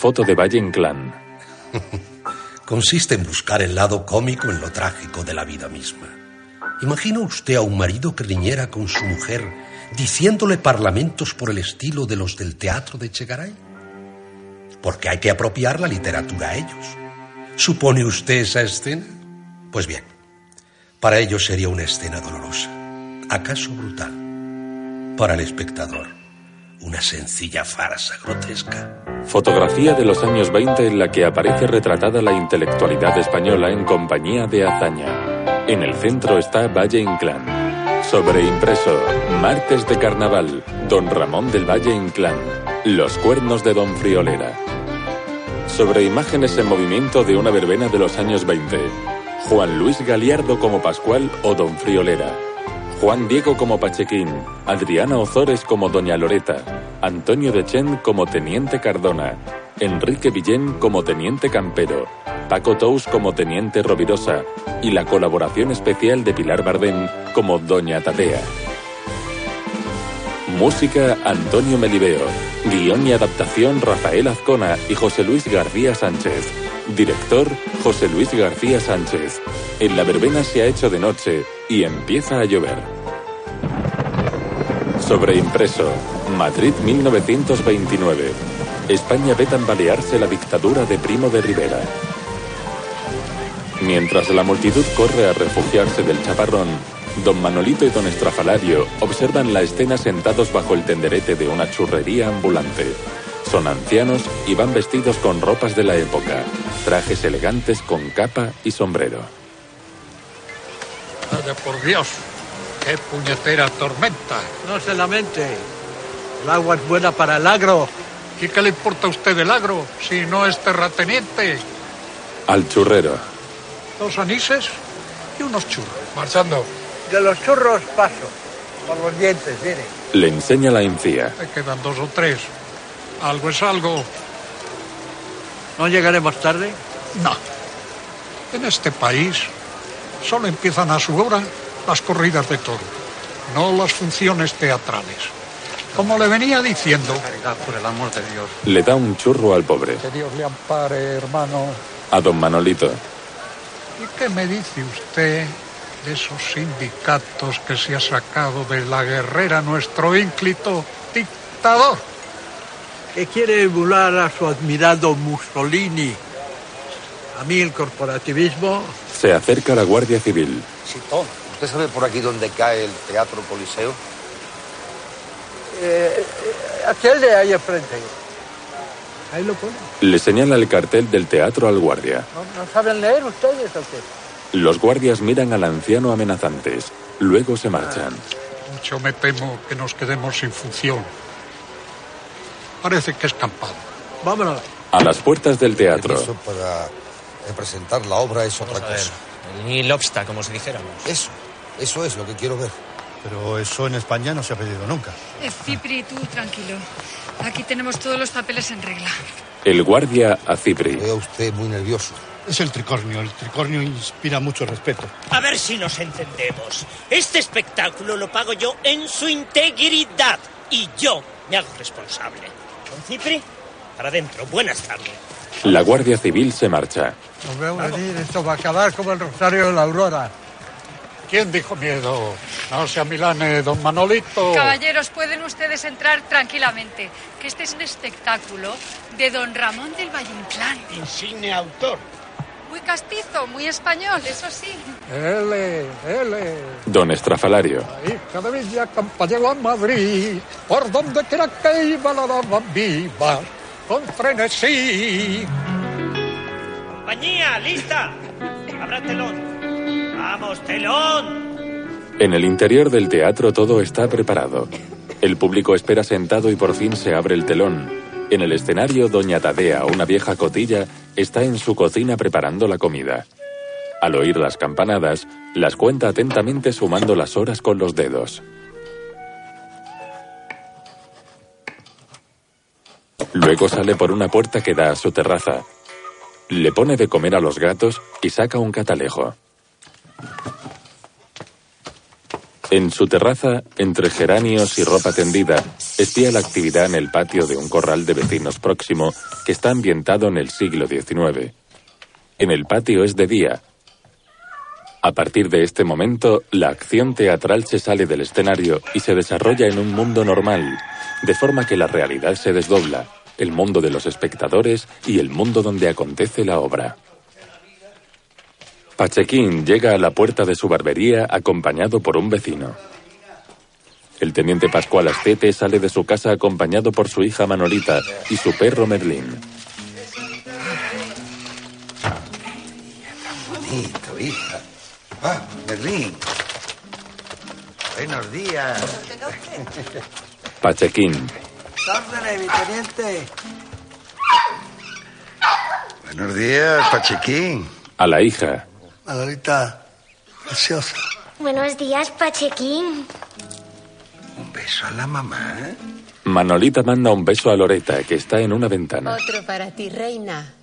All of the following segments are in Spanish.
Foto de Valle Inclán. Consiste en buscar el lado cómico en lo trágico de la vida misma. ¿Imagina usted a un marido que riñera con su mujer diciéndole parlamentos por el estilo de los del teatro de Chegaray? Porque hay que apropiar la literatura a ellos. ¿Supone usted esa escena? Pues bien, para ellos sería una escena dolorosa, acaso brutal. Para el espectador, una sencilla farsa grotesca. Fotografía de los años 20 en la que aparece retratada la intelectualidad española en compañía de hazaña. En el centro está Valle Inclán. Sobreimpreso, Martes de Carnaval, Don Ramón del Valle Inclán, Los Cuernos de Don Friolera. Sobre imágenes en movimiento de una verbena de los años 20. Juan Luis Galiardo como Pascual o Don Friolera. Juan Diego como Pachequín, Adriana Ozores como Doña Loreta, Antonio de Chen como Teniente Cardona, Enrique Villén como Teniente Campero, Paco Tous como Teniente Rovirosa y la colaboración especial de Pilar Bardén como Doña Tadea. Música Antonio Melibeo. Guión y adaptación Rafael Azcona y José Luis García Sánchez. Director José Luis García Sánchez. En la verbena se ha hecho de noche y empieza a llover. Sobreimpreso. Madrid 1929. España ve tambalearse la dictadura de Primo de Rivera. Mientras la multitud corre a refugiarse del chaparrón, don Manolito y don Estrafalario observan la escena sentados bajo el tenderete de una churrería ambulante. Son ancianos y van vestidos con ropas de la época, trajes elegantes con capa y sombrero. Vaya por Dios, qué puñetera tormenta. No se lamente. El agua es buena para el agro. ¿Y qué le importa a usted el agro si no es terrateniente? Al churrero. Dos anises y unos churros. Marchando. De los churros paso. Por los dientes, mire. Le enseña la encía. Me quedan dos o tres. Algo es algo. ¿No llegaremos tarde? No. En este país solo empiezan a su hora las corridas de toro, no las funciones teatrales. Como le venía diciendo. Caridad, por el amor de Dios. Le da un churro al pobre. Que Dios le ampare, hermano. A don Manolito. ¿Y qué me dice usted de esos sindicatos que se ha sacado de la guerrera nuestro ínclito dictador? Que quiere emular a su admirado Mussolini. A mí el corporativismo. Se acerca la Guardia Civil. Chitón, ¿usted sabe por aquí dónde cae el Teatro Coliseo? Eh, aquel de ahí enfrente. Ahí lo pone. Le señala el cartel del teatro al guardia. ¿No, no saben leer ustedes o qué? Los guardias miran al anciano amenazantes. Luego se marchan. Mucho me temo que nos quedemos sin función. Parece que es campado. Vámonos. A las puertas del teatro. Eso para representar la obra es otra cosa. El Nil Obsta, como si dijéramos. Eso, eso es lo que quiero ver. Pero eso en España no se ha pedido nunca. Eh, Cipri, tú tranquilo. Aquí tenemos todos los papeles en regla. El guardia a Cipri. Veo usted muy nervioso. Es el tricornio. El tricornio inspira mucho respeto. A ver si nos entendemos. Este espectáculo lo pago yo en su integridad. Y yo me hago responsable. Don Cipri, para adentro. Buenas tardes. La Guardia Civil se marcha. Nos veo venir. Esto va a acabar como el Rosario de la Aurora. ¿Quién dijo miedo? No sea Milane, don Manolito. Caballeros, pueden ustedes entrar tranquilamente, que este es un espectáculo de don Ramón del Valle Inclán. Insigne autor. Muy castizo, muy español, eso sí. L, L. Don Estrafalario. La hija de Villa Campañero a Madrid, por donde quiera que iba la dama viva, con frenesí. Compañía, lista. Habrá telón. Vamos, telón. En el interior del teatro todo está preparado. El público espera sentado y por fin se abre el telón. En el escenario, Doña Tadea, una vieja cotilla, está en su cocina preparando la comida. Al oír las campanadas, las cuenta atentamente sumando las horas con los dedos. Luego sale por una puerta que da a su terraza. Le pone de comer a los gatos y saca un catalejo. En su terraza, entre geranios y ropa tendida, espía la actividad en el patio de un corral de vecinos próximo que está ambientado en el siglo XIX. En el patio es de día. A partir de este momento, la acción teatral se sale del escenario y se desarrolla en un mundo normal, de forma que la realidad se desdobla, el mundo de los espectadores y el mundo donde acontece la obra. Pachequín llega a la puerta de su barbería acompañado por un vecino. El teniente Pascual Astete sale de su casa acompañado por su hija Manolita y su perro Merlín. Bonito, hija. Ah, Merlín. Buenos días. Pachequín. ¡Órdenes, mi teniente! Buenos días, Pachequín. A la hija. Manolita, preciosa. Buenos días, Pachequín. Un beso a la mamá. Manolita manda un beso a Loreta, que está en una ventana. Otro para ti, reina.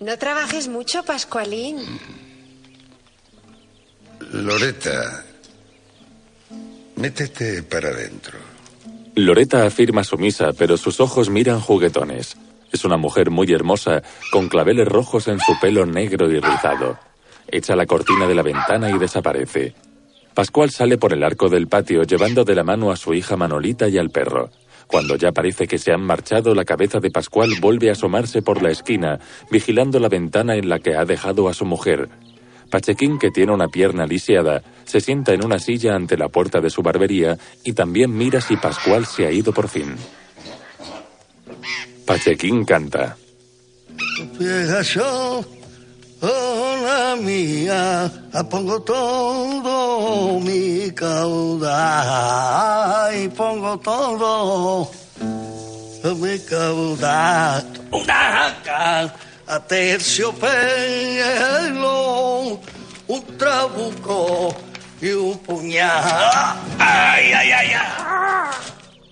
No trabajes mucho, Pascualín. Loreta, métete para adentro. Loreta afirma sumisa, pero sus ojos miran juguetones. Es una mujer muy hermosa, con claveles rojos en su pelo negro y rizado. Echa la cortina de la ventana y desaparece. Pascual sale por el arco del patio llevando de la mano a su hija Manolita y al perro. Cuando ya parece que se han marchado, la cabeza de Pascual vuelve a asomarse por la esquina, vigilando la ventana en la que ha dejado a su mujer. Pachequín, que tiene una pierna lisiada, se sienta en una silla ante la puerta de su barbería y también mira si Pascual se ha ido por fin. Pachequín canta. Yo, hola mía, la pongo todo mi caudal y pongo todo mi caudal. A terciopelo, un trabuco y un puñal. Ay, ay, ay,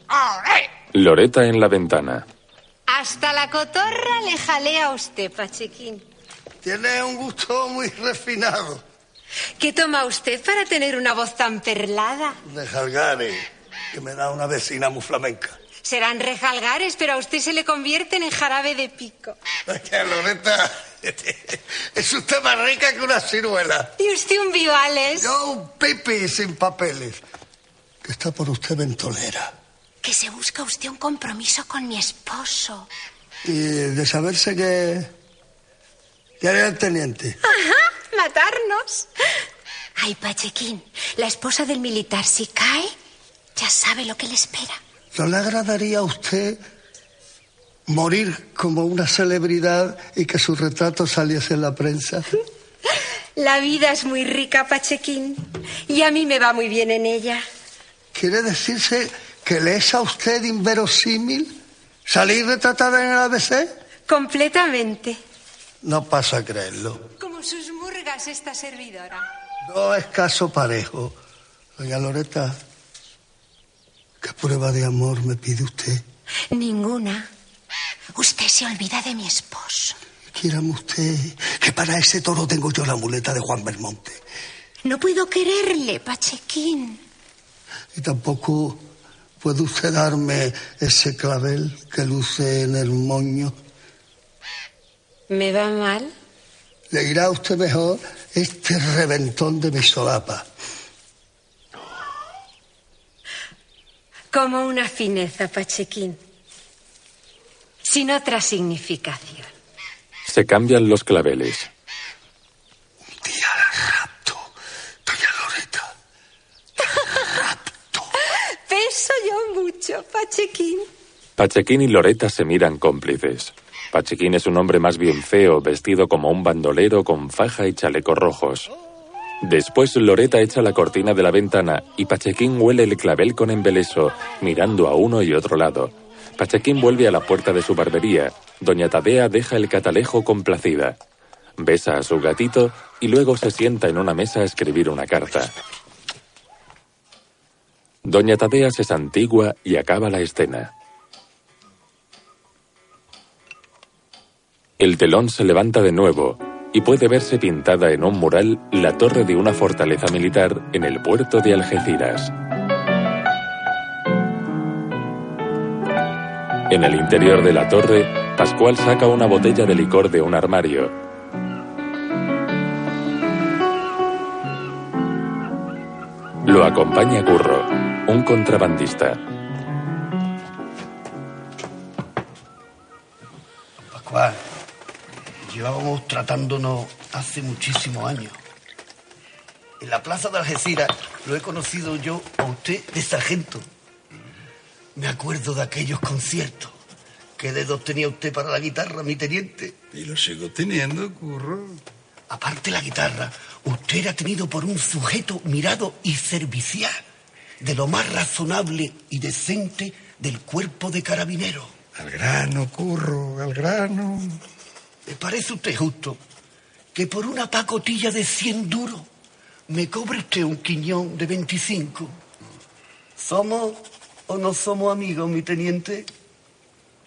ay. Loreta en la ventana. Hasta la cotorra le jalea a usted, Pachequín. Tiene un gusto muy refinado. ¿Qué toma usted para tener una voz tan perlada? De jalgares, que me da una vecina muy flamenca. Serán rejalgares, pero a usted se le convierten en jarabe de pico. Oye, Loreta, es usted más rica que una ciruela. ¿Y usted un vivales? Yo un pipi sin papeles. Que está por usted ventolera. Que se busca usted un compromiso con mi esposo. Y de saberse que... ¿Qué haría el teniente? Ajá, matarnos. Ay, Pachequín, la esposa del militar, si cae, ya sabe lo que le espera. ¿No le agradaría a usted morir como una celebridad y que su retrato saliese en la prensa? La vida es muy rica, Pachequín, y a mí me va muy bien en ella. ¿Quiere decirse que le es a usted inverosímil salir retratada en el ABC? Completamente. No pasa a creerlo. Como sus murgas esta servidora. No es caso parejo. Doña Loreta, ¿qué prueba de amor me pide usted? Ninguna. Usted se olvida de mi esposo. Quírame usted, que para ese toro tengo yo la muleta de Juan Belmonte. No puedo quererle, Pachequín. Y tampoco puede usted darme ese clavel que luce en el moño. ¿Me va mal? Le irá a usted mejor este reventón de mi solapa. Como una fineza, Pachequín. Sin otra significación. Se cambian los claveles. Un día rapto, doña Loreta. Rapto. Peso yo mucho, Pachequín. Pachequín y Loreta se miran cómplices. Pachequín es un hombre más bien feo, vestido como un bandolero con faja y chalecos rojos. Después Loreta echa la cortina de la ventana y Pachequín huele el clavel con embeleso, mirando a uno y otro lado. Pachequín vuelve a la puerta de su barbería. Doña Tadea deja el catalejo complacida. Besa a su gatito y luego se sienta en una mesa a escribir una carta. Doña Tadea se santigua y acaba la escena. El telón se levanta de nuevo y puede verse pintada en un mural la torre de una fortaleza militar en el puerto de Algeciras. En el interior de la torre, Pascual saca una botella de licor de un armario. Lo acompaña Curro, un contrabandista. Pascual, llevábamos tratándonos hace muchísimos años. En la plaza de Algeciras lo he conocido yo a usted de sargento. Me acuerdo de aquellos conciertos. ¿Qué dedos tenía usted para la guitarra, mi teniente? Y lo sigo teniendo, curro. Aparte la guitarra, usted era tenido por un sujeto mirado y servicial, de lo más razonable y decente del cuerpo de carabinero. Al grano, curro, al grano. ¿Le parece usted justo que por una pacotilla de 100 duros me cobre usted un quiñón de 25? ¿Somos o no somos amigos, mi teniente?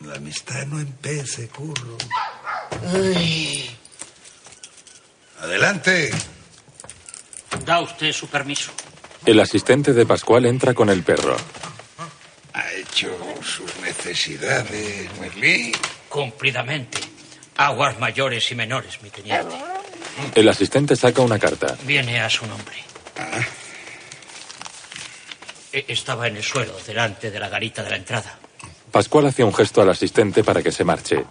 La amistad no empece, curro. Ay. Adelante. Da usted su permiso. El asistente de Pascual entra con el perro. Ha hecho sus necesidades, Merlín. Cumplidamente. Aguas mayores y menores, mi teniente. El asistente saca una carta. Viene a su nombre. E- Estaba en el suelo, delante de la garita de la entrada. Pascual hace un gesto al asistente para que se marche.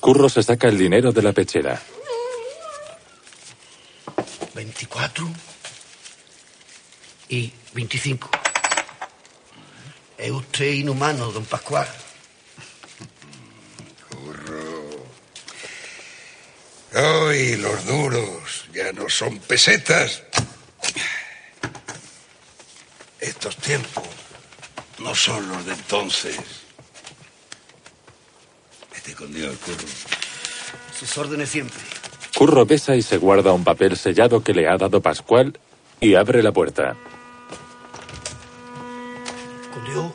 Curro se saca el dinero de la pechera. 24 y 25. Es usted inhumano, don Pascual. Hoy los duros ya no son pesetas. Estos tiempos no son los de entonces. Vete con Dios, curro. Sus órdenes siempre. Curro besa y se guarda un papel sellado que le ha dado Pascual y abre la puerta. Con Dios.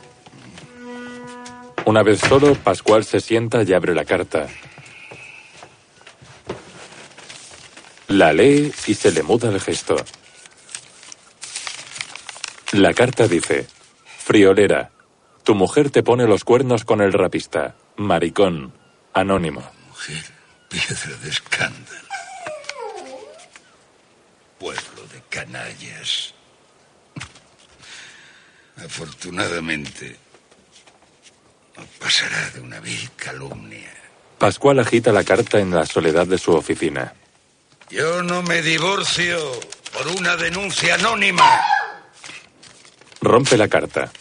Una vez solo, Pascual se sienta y abre la carta. La lee y se le muda el gesto. La carta dice, Friolera, tu mujer te pone los cuernos con el rapista, maricón, anónimo. Mujer, piedra de escándalo. Pueblo de canallas. Afortunadamente, no pasará de una vil calumnia. Pascual agita la carta en la soledad de su oficina. Yo no me divorcio por una denuncia anónima. Rompe la carta.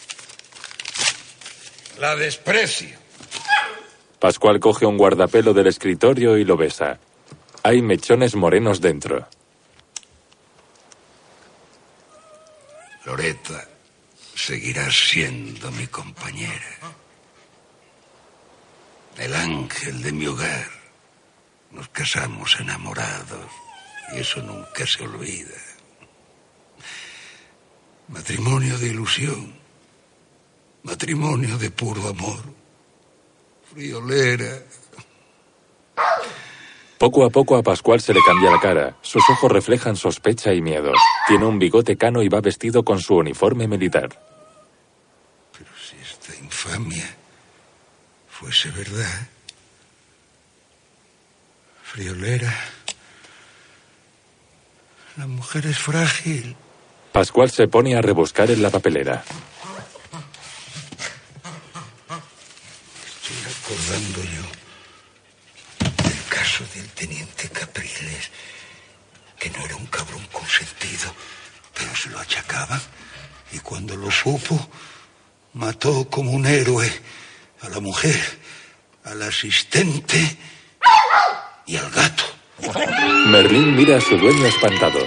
La desprecio. Pascual coge un guardapelo del escritorio y lo besa. Hay mechones morenos dentro. Loreta, seguirás siendo mi compañera. El ángel de mi hogar. Nos casamos enamorados y eso nunca se olvida. Matrimonio de ilusión. Matrimonio de puro amor. Friolera. Poco a poco a Pascual se le cambia la cara. Sus ojos reflejan sospecha y miedo. Tiene un bigote cano y va vestido con su uniforme militar. Esta infamia fuese verdad. Friolera. La mujer es frágil. Pascual se pone a rebuscar en la papelera. Estoy acordando yo del caso del teniente Capriles, que no era un cabrón consentido, pero se lo achacaba. Y cuando lo supo, mató como un héroe a la mujer, al asistente y al gato. Merlín mira a su dueño espantado.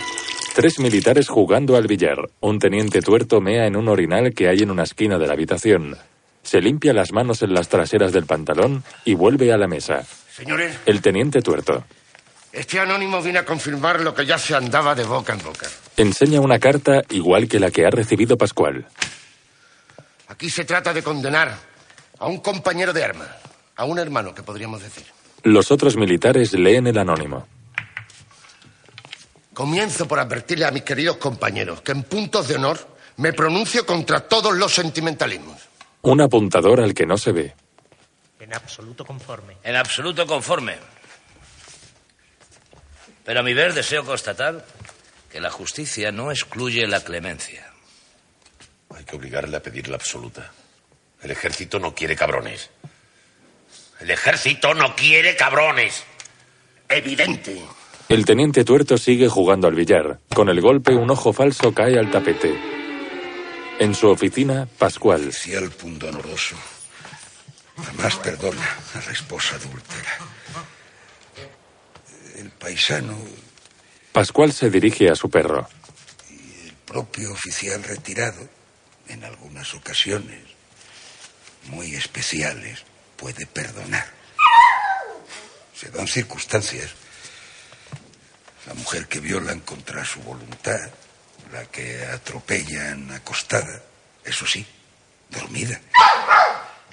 Tres militares jugando al billar. Un teniente tuerto mea en un orinal que hay en una esquina de la habitación. Se limpia las manos en las traseras del pantalón y vuelve a la mesa. Señores, El teniente tuerto este anónimo viene a confirmar lo que ya se andaba de boca en boca. enseña una carta igual que la que ha recibido Pascual. Aquí se trata de condenar a un compañero de armas, a un hermano, que podríamos decir. Los otros militares leen el anónimo. Comienzo por advertirle a mis queridos compañeros que en puntos de honor me pronuncio contra todos los sentimentalismos. Un apuntador al que no se ve. En absoluto conforme. En absoluto conforme. Pero a mi ver deseo constatar que la justicia no excluye la clemencia. Hay que obligarle a pedir la absoluta. El ejército no quiere cabrones. El ejército no quiere cabrones. Evidente. El teniente tuerto sigue jugando al billar. Con el golpe, un ojo falso cae al tapete. En su oficina, Pascual. Oficial pundonoroso. Jamás perdona a la esposa adúltera. El paisano, Pascual se dirige a su perro. el propio oficial retirado, en algunas ocasiones muy especiales, puede perdonar. Se dan circunstancias. La mujer que violan contra su voluntad, la que atropellan acostada, eso sí, dormida.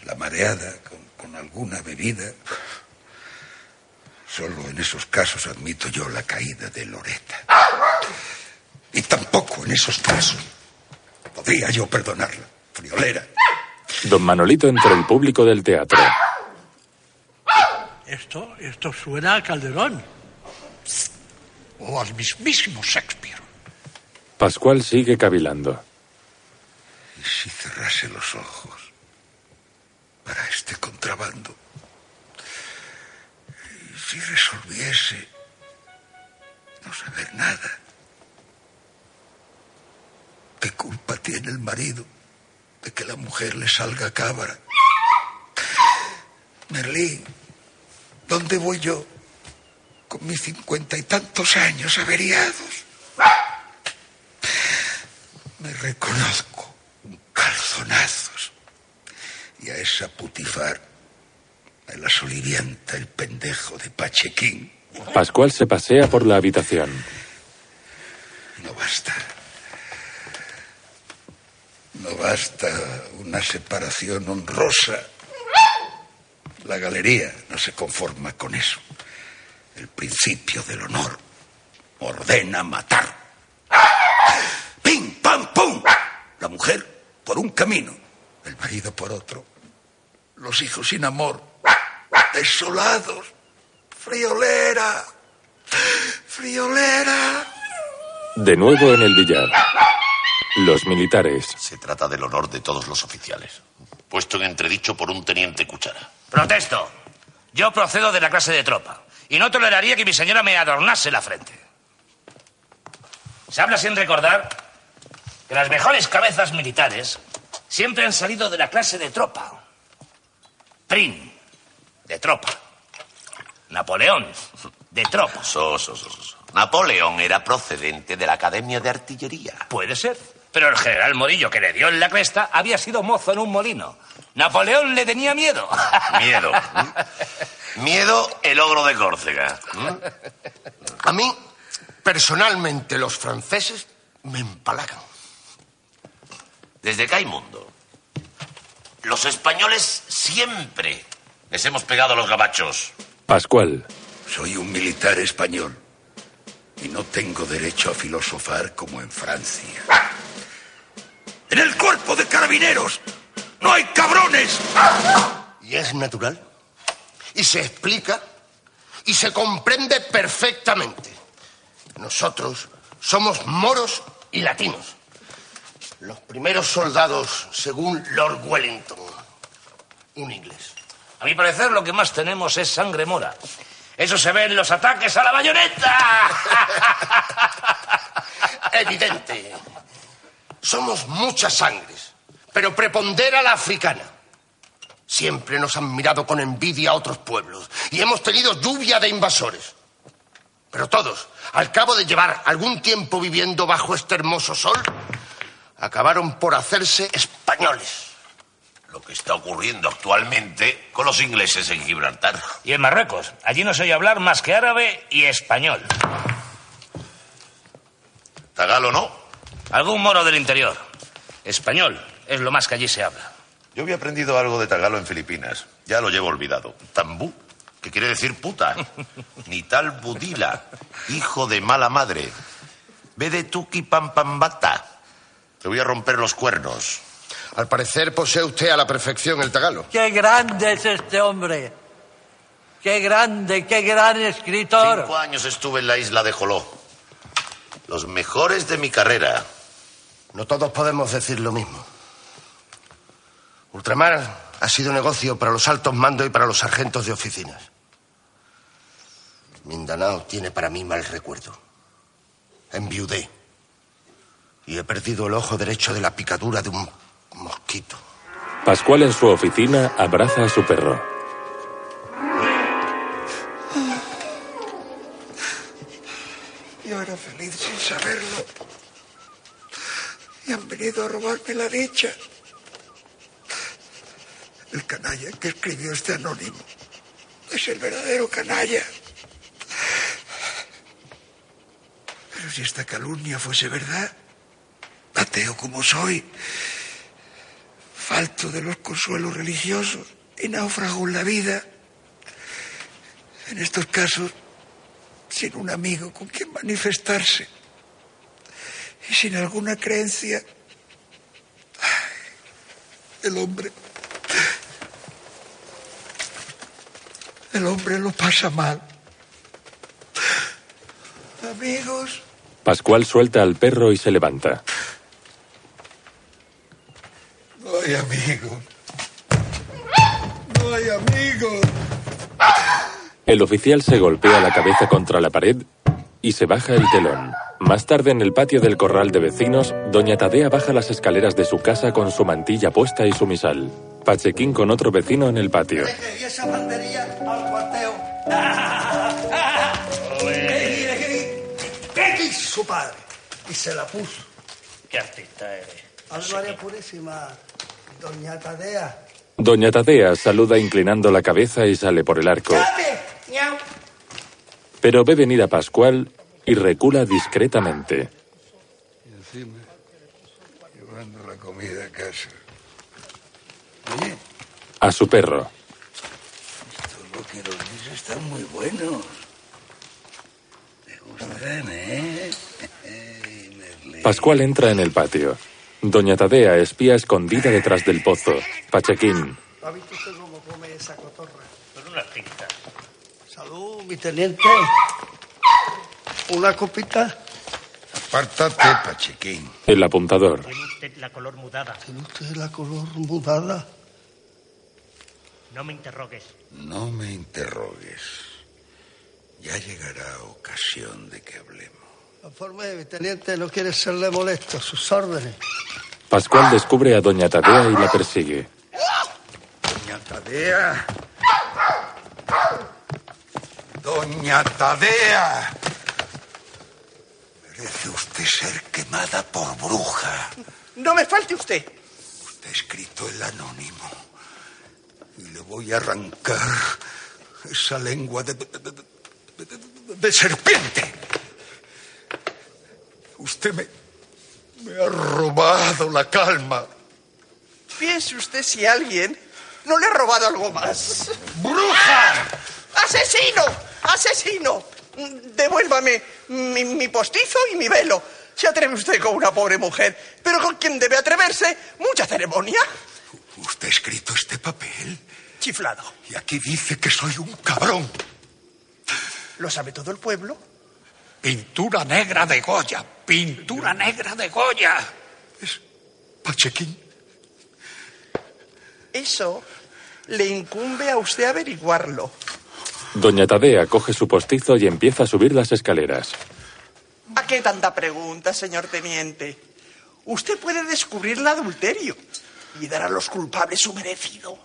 La mareada con, alguna bebida. Solo en esos casos admito yo la caída de Loreta. Y tampoco en esos casos podría yo perdonarla, friolera. Don Manolito entre el público del teatro. Esto, esto suena a Calderón. O al mismísimo Shakespeare. Pascual sigue cavilando. Y si cerrase los ojos para este contrabando, y si resolviese no saber nada, ¿qué culpa tiene el marido de que la mujer le salga cámara? Merlín, ¿dónde voy yo con mis cincuenta y tantos años averiados? Me reconozco un calzonazos. Y a esa putifar me la solivianta el pendejo de Pachequín. Pascual se pasea por la habitación. No basta. No basta una separación honrosa. La galería no se conforma con eso. El principio del honor ordena matar. ¡Pim, pam, pum! La mujer por un camino, el marido por otro. Los hijos sin amor, desolados. Friolera, friolera. De nuevo en el billar. Los militares. Se trata del honor de todos los oficiales, puesto en entredicho por un teniente cuchara. Protesto. Yo procedo de la clase de tropa y no toleraría que mi señora me adornase la frente. Se habla sin recordar que las mejores cabezas militares siempre han salido de la clase de tropa. Prim, de tropa. Napoleón, de tropa. So, so, so, so. Napoleón era procedente de la Academia de Artillería. Puede ser. Pero el general Morillo que le dio en la cresta había sido mozo en un molino. Napoleón le tenía miedo. Miedo. Miedo, el ogro de Córcega. A mí, personalmente, los franceses me empalagan. Desde que hay mundo, los españoles siempre les hemos pegado a los gabachos. Pascual. Soy un militar español y no tengo derecho a filosofar como en Francia. En el cuerpo de carabineros no hay cabrones. Y es natural. Y se explica y se comprende perfectamente. Nosotros somos moros y latinos. Los primeros soldados, según Lord Wellington, un inglés. A mi parecer, lo que más tenemos es sangre mora. Eso se ve en los ataques a la bayoneta. Evidente. Somos muchas sangres, pero prepondera la africana. Siempre nos han mirado con envidia a otros pueblos y hemos tenido lluvia de invasores. Pero todos, al cabo de llevar algún tiempo viviendo bajo este hermoso sol, acabaron por hacerse españoles. Lo que está ocurriendo actualmente con los ingleses en Gibraltar. Y en Marruecos. Allí no se oye hablar más que árabe y español. Tagalo no. Algún moro del interior. Español es lo más que allí se habla. Yo había aprendido algo de tagalo en Filipinas. Ya lo llevo olvidado. Tambú, que quiere decir puta. Ni tal budila, hijo de mala madre. Ve de tuki pampambata. Te voy a romper los cuernos. Al parecer posee usted a la perfección el tagalo. ¡Qué grande es este hombre! ¡Qué grande, qué gran escritor! Cinco años estuve en la isla de Joló. Los mejores de mi carrera. No todos podemos decir lo mismo. Ultramar ha sido negocio para los altos mandos y para los sargentos de oficinas. Mindanao tiene para mí mal recuerdo. Enviudé. Y he perdido el ojo derecho de la picadura de un mosquito. Pascual en su oficina abraza a su perro. Yo era feliz sin saberlo. Y han venido a robarme la dicha. El canalla que escribió este anónimo es el verdadero canalla. Pero si esta calumnia fuese verdad, ateo como soy, falto de los consuelos religiosos y náufrago en la vida, en estos casos, sin un amigo con quien manifestarse y sin alguna creencia, el hombre, el hombre lo pasa mal. Amigos, Pascual suelta al perro y se levanta. no hay amigos. No hay amigos. El oficial se golpea la cabeza contra la pared y se baja el telón. Más tarde, en el patio del corral de vecinos, doña Tadea baja las escaleras de su casa con su mantilla puesta y su misal. Pachequín con otro vecino en el patio. Y esa banderilla al cuarteo. ¿Qué quiso su padre? Y se la puso. Qué artista eres. Purísima, doña Tadea. Doña Tadea saluda inclinando la cabeza y sale por el arco. Pero ve venir a Pascual y recula discretamente. Y encima, llevando la comida a casa. Oye, A su perro. los niños están muy buenos. Me gustan, ¿eh? Pascual entra en el patio. Doña Tadea espía escondida detrás del pozo. Pachequín. ¿Ha visto usted cómo come esa cotorra? Con una tinta. Salud, mi teniente. Una copita. Apártate, Pachequín. El apuntador. Tiene usted la color mudada. ¿Tiene usted la color mudada? No me interrogues. No me interrogues. Ya llegará ocasión de que hablemos. Conforme, mi teniente, no quiere serle molesto. Sus órdenes. Pascual descubre a Doña Tadea y la persigue. Doña Tadea. Doña Tadea. Merece usted ser quemada por bruja. No me falte usted. Está escrito el anónimo. Y le voy a arrancar esa lengua de, de- de- de- de serpiente. Usted me, me ha robado la calma. Piense usted si alguien no le ha robado algo más. ¡Bruja! ¡Asesino! ¡Asesino! Devuélvame mi, mi postizo y mi velo. Se atreve usted con una pobre mujer, pero con quien debe atreverse, mucha ceremonia. ¿Usted ha escrito este papel? Chiflado. Y aquí dice que soy un cabrón. ¿Lo sabe todo el pueblo? Pintura negra de Goya. Pintura negra de Goya. Pachequín. Eso le incumbe a usted averiguarlo. Doña Tadea coge su postizo y empieza a subir las escaleras. ¿A qué tanta pregunta, señor teniente? Usted puede descubrir el adulterio y dar a los culpables su merecido.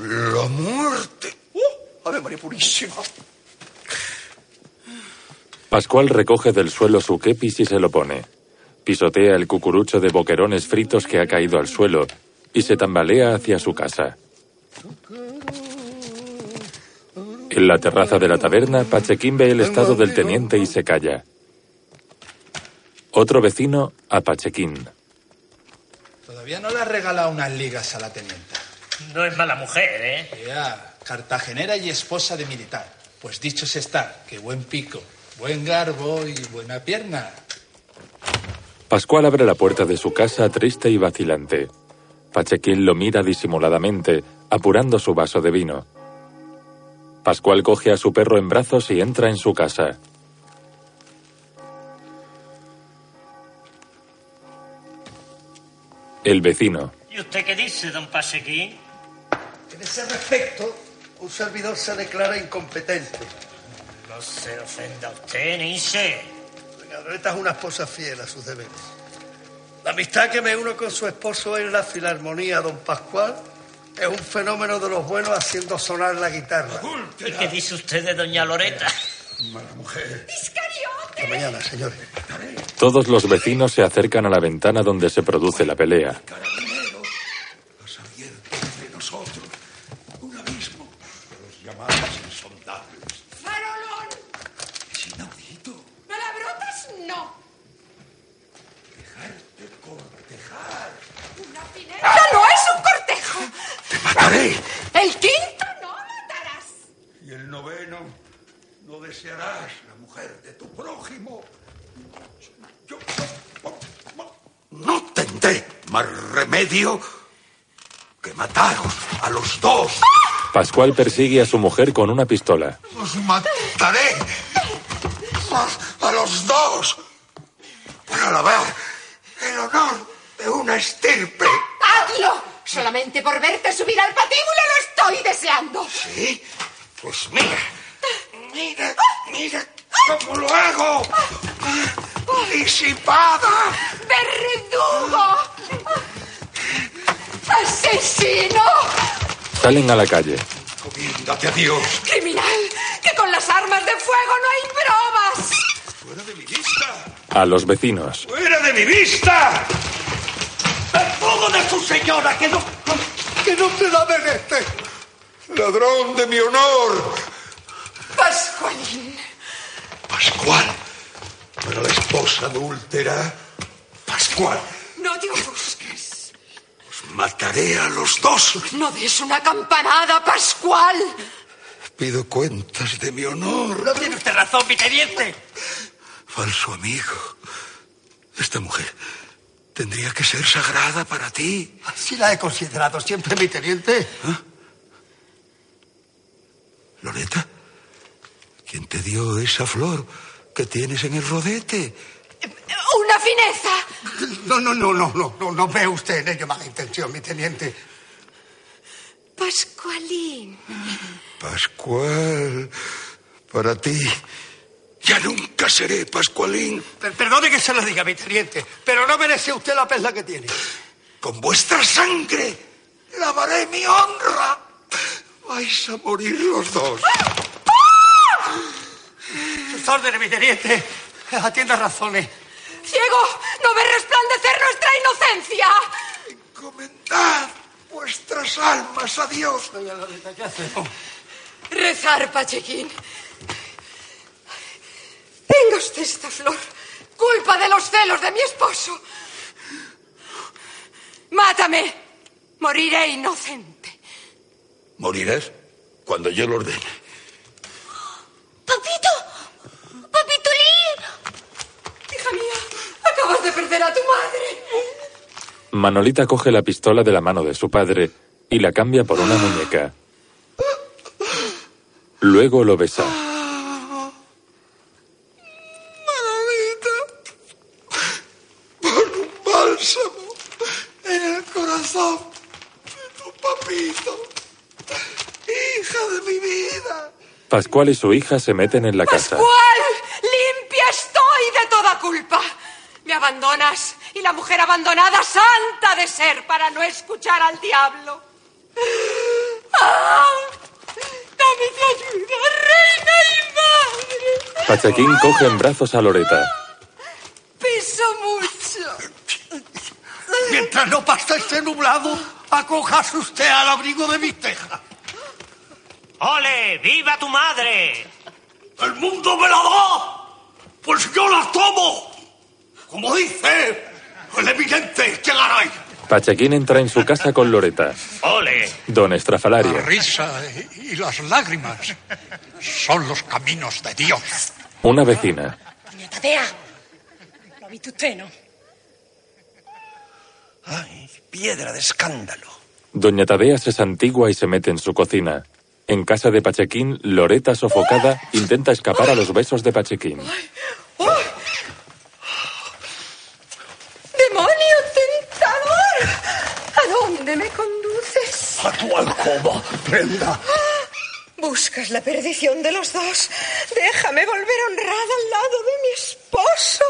La muerte. ¡Uh! ¡Ave María Purísima! Pascual recoge del suelo su kepis y se lo pone. Pisotea el cucurucho de boquerones fritos que ha caído al suelo y se tambalea hacia su casa. En la terraza de la taberna, Pachequín ve el estado del teniente y se calla. Otro vecino a Pachequín. Todavía no le has regalado unas ligas a la tenienta. No es mala mujer, ¿eh? Ya, cartagenera y esposa de militar. Pues dicho se está, que buen pico, buen garbo y buena pierna. Pascual abre la puerta de su casa triste y vacilante. Pachequín lo mira disimuladamente, apurando su vaso de vino. Pascual coge a su perro en brazos y entra en su casa. El vecino. ¿Y usted qué dice, don Pachequín? En ese respecto, un servidor se declara incompetente. No se ofenda usted, ni se. Doña Loreta es una esposa fiel a sus deberes. La amistad que me uno con su esposo en la Filarmonía, don Pascual, es un fenómeno de los buenos haciendo sonar la guitarra. ¿Y qué dice usted de doña Loreta? Mala mujer. Hasta mañana, señores. Todos los vecinos se acercan a la ventana donde se produce la pelea. Has abierto entre nosotros un abismo que los llamabas insondables. ¡Farolón! Es inaudito ¡Palabrotas no! dejarte cortejar. ¡Una fineza no es un cortejo! ¡Te mataré! ¡El quinto no matarás! Y no desearás la mujer de tu prójimo. Yo no tendré más remedio que mataros a los dos. Pascual persigue a su mujer con una pistola. Os mataré a, a los dos para lavar el honor de una estirpe. ¡Hazlo! Solamente por verte subir al patíbulo lo estoy deseando. ¿Sí? Pues mira, mira, mira cómo lo hago. Disipada. ¡Verdugo! ¡Asesino! Salen a la calle. Date a Dios. ¡Criminal! ¡Que con las armas de fuego no hay bromas! Fuera de mi vista. A los vecinos. ¡Fuera de mi vista! ¡Todo de su señora! ¡Que no, que no te la merece! ¡Ladrón de mi honor! Pascualín. Pascual. Pero la esposa adúltera. Pascual. No te ofusques. Os mataré a los dos. No des una campanada, Pascual. Pido cuentas de mi honor. No tiene usted razón, mi teniente. Falso amigo. Esta mujer tendría que ser sagrada para ti. Así la he considerado siempre, mi teniente. Loreta, ¿quién te dio esa flor que tienes en el rodete? ¡Una fineza! No, no, no, no, no, no, no ve usted en ello mala intención, mi teniente. Pascualín. Pascual, para ti. Ya nunca seré Pascualín. Per- perdone que se lo diga, mi teniente, pero no merece usted la perla que tiene. Con vuestra sangre lavaré mi honra. Vais a morir los dos. Sus órdenes, mi teniente. Atienda razones. ¡Ciego! ¡No ve resplandecer nuestra inocencia! Encomendad vuestras almas a Dios. ¿qué hacemos? Rezar, Pachequín. Tenga usted esta flor. Culpa de los celos de mi esposo. Mátame. Moriré inocente. Morirás cuando yo lo ordene. ¡Papito! ¡Papitulín! Hija mía, a tu madre. Manolita coge la pistola de la mano de su padre y la cambia por una muñeca. Luego lo besa. Pon un bálsamo en el corazón de tu papito. Hija de mi vida. Pascual y su hija se meten en la casa. ¡Pascual! La mujer abandonada santa de ser para no escuchar al diablo. ¡Ah! ¡Dame tu ayuda, reina y madre! Pachequín coge en brazos a Loreta. Piso mucho. Mientras no pasa este nublado, acojase usted al abrigo de mis tejas. ¡Ole! ¡Viva tu madre! ¡El mundo me la da! Pues yo la tomo. Como dice el eminente Chegaray. Pachequín entra en su casa con Loreta. ¡Ole! Don La Estrafalario. risa y y las lágrimas son los caminos de Dios. Una vecina. Doña Tadea, lo ha visto usted, ¿no? Ay, piedra de escándalo. Doña Tadea se santigua y se mete en su cocina. En casa de Pachequín, Loreta, sofocada, intenta escapar a los besos de Pachequín. ¡Demonio tentador! ¿A dónde me conduces? A tu alcoba, prenda. Buscas la perdición de los dos. Déjame volver honrada al lado de mi esposo.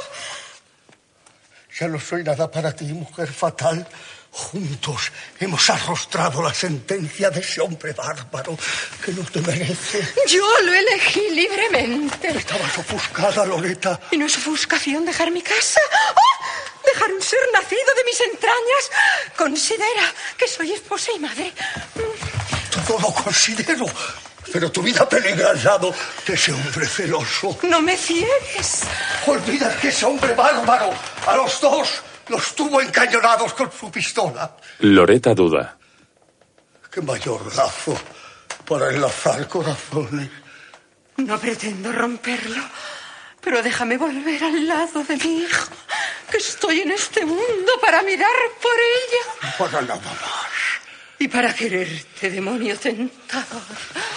Ya no soy nada para ti, mujer fatal. Juntos hemos arrostrado la sentencia de ese hombre bárbaro que no te merece. Yo lo elegí libremente. Estabas ofuscada, Loreta. ¿Y no es ofuscación dejar mi casa? ¡Oh! Dejar un ser nacido de mis entrañas. Considera que soy esposa y madre. Todo lo considero. Pero tu vida peligra al lado de ese hombre celoso. No me ciegues. Olvida que ese hombre bárbaro a los dos los tuvo encañonados con su pistola. Loreta duda. Qué mayor lazo para enlazar corazones. No pretendo romperlo, pero déjame volver al lado de mi hijo, que estoy en este mundo para mirar por ella Para nada más. y para quererte, demonio tentador.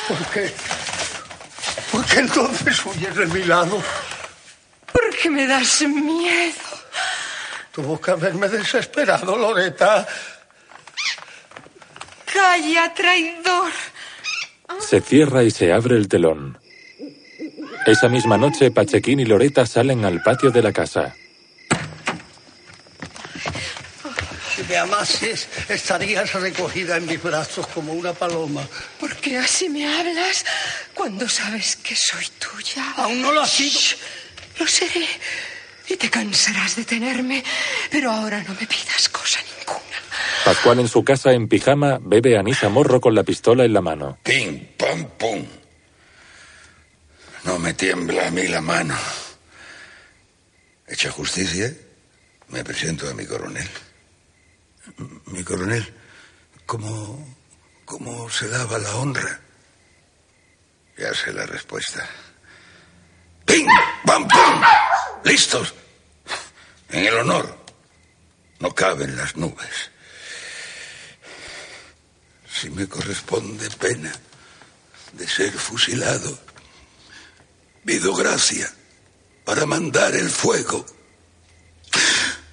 ¿Por qué? ¿Por qué entonces huyes de mi lado? Porque me das miedo. Tuvo que haberme desesperado, Loreta. Calla, traidor. Se cierra y se abre el telón. Esa misma noche, Pachequín y Loreta salen al patio de la casa. Si me amases, estarías recogida en mis brazos como una paloma. ¿Por qué así me hablas cuando sabes que soy tuya? Aún no lo has sido. Shh, Lo seré. Y te cansarás de tenerme, pero ahora no me pidas cosa ninguna. Pascual en su casa en pijama bebe anís a morro con la pistola en la mano. Pim, pam, pum. No me tiembla a mí la mano. Hecha justicia, me presento a mi coronel. Mi coronel, ¿cómo, cómo se daba la honra? Ya sé la respuesta. ¡Pim! ¡Pam, pam! ¡Listos! En el honor no caben las nubes. Si me corresponde pena de ser fusilado, pido gracia para mandar el fuego.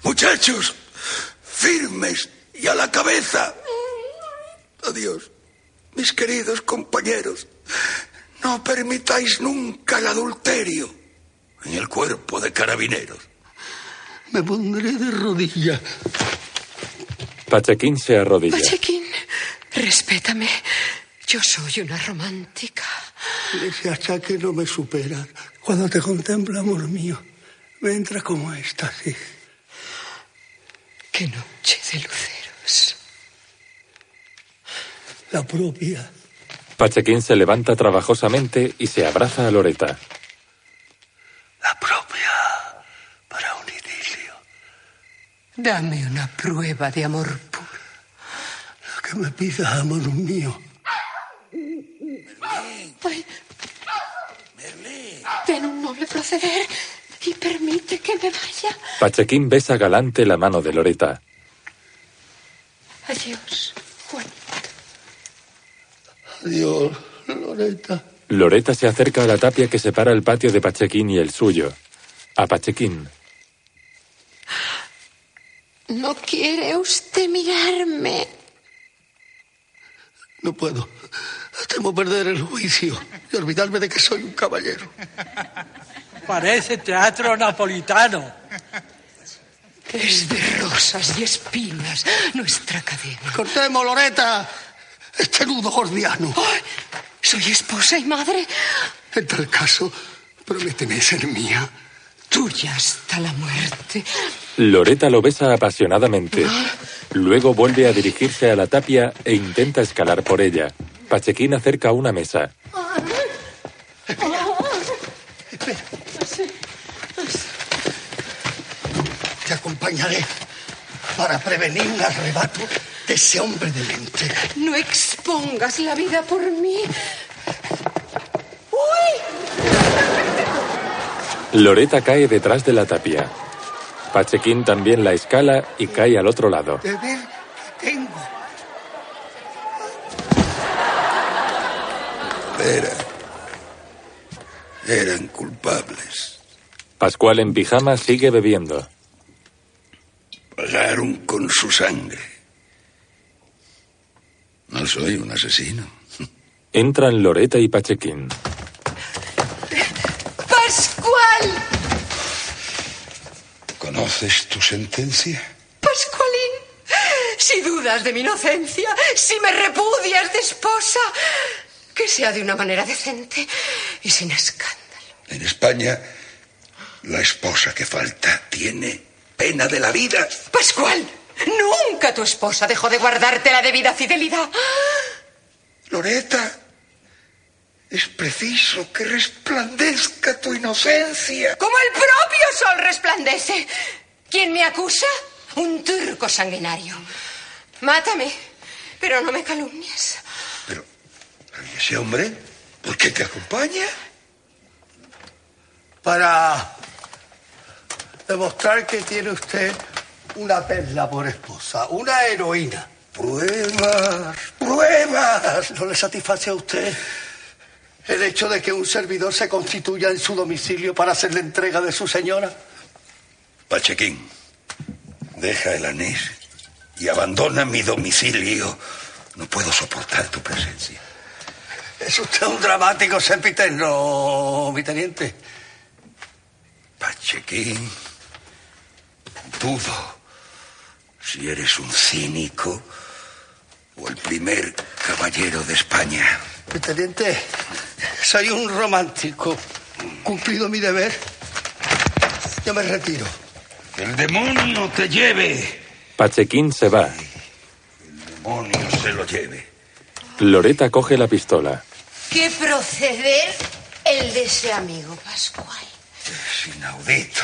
Muchachos, firmes y a la cabeza. Adiós, mis queridos compañeros. No permitáis nunca el adulterio en el cuerpo de carabineros. Me pondré de rodillas. Pachequín se arrodilla. Pachequín, respétame. Yo soy una romántica. Ese achaque no me supera. Cuando te contemplo, amor mío, me entra como éxtasis. Qué noche de luceros. La propia. Pachequín se levanta trabajosamente y se abraza a Loreta. La propia para un idilio. Dame una prueba de amor puro. Lo que me pidas, amor mío. Ay. Ten un noble proceder y permite que me vaya. Pachequín besa galante la mano de Loreta. Adiós, Juan. Adiós, Loreta. Loreta se acerca a la tapia que separa el patio de Pachequín y el suyo. A Pachequín. ¿No quiere usted mirarme? No puedo. Temo perder el juicio y olvidarme de que soy un caballero. Parece teatro napolitano. Es de rosas y espinas nuestra cadena. Cortemos, Loreta, este nudo gordiano. Soy esposa y madre. En tal caso, prométeme ser mía. Tuya hasta la muerte. Loreta lo besa apasionadamente. Luego vuelve a dirigirse a la tapia e intenta escalar por ella. Pachequín acerca una mesa. Te acompañaré para prevenir un arrebato de ese hombre demente. No expongas la vida por mí. ¡Uy! Loreta cae detrás de la tapia. Pachequín también la escala y cae al otro lado. Deber que tengo. Era. Eran culpables. Pascual en pijama sigue bebiendo. Pagaron con su sangre. No soy un asesino. Entran Loreta y Pachequín. ¡Pascual! ¿Conoces tu sentencia? ¡Pascualín! Si dudas de mi inocencia, si me repudias de esposa, que sea de una manera decente y sin escándalo. En España, la esposa que falta tiene pena de la vida. ¡Pascual! Nunca tu esposa dejó de guardarte la debida fidelidad. Loreta, es preciso que resplandezca tu inocencia. Como el propio sol resplandece. ¿Quién me acusa? Un turco sanguinario. Mátame, pero no me calumnies. ¿Y ese hombre? ¿Por qué te acompaña? Para demostrar que tiene usted una perla por esposa, una heroína. Pruebas, pruebas. ¿No le satisface a usted el hecho de que un servidor se constituya en su domicilio para hacer la entrega de su señora? Pachequín, deja el anís y abandona mi domicilio. No puedo soportar tu presencia. Es usted un dramático sempiterno, mi teniente. Pachequín, dudo si eres un cínico o el primer caballero de España. Teniente, soy un romántico. Cumplido mi deber, yo me retiro. El demonio te lleve. Pachequín se va. El demonio se lo lleve. Loreta coge la pistola. ¿Qué proceder el de ese amigo, Pascual? Es inaudito.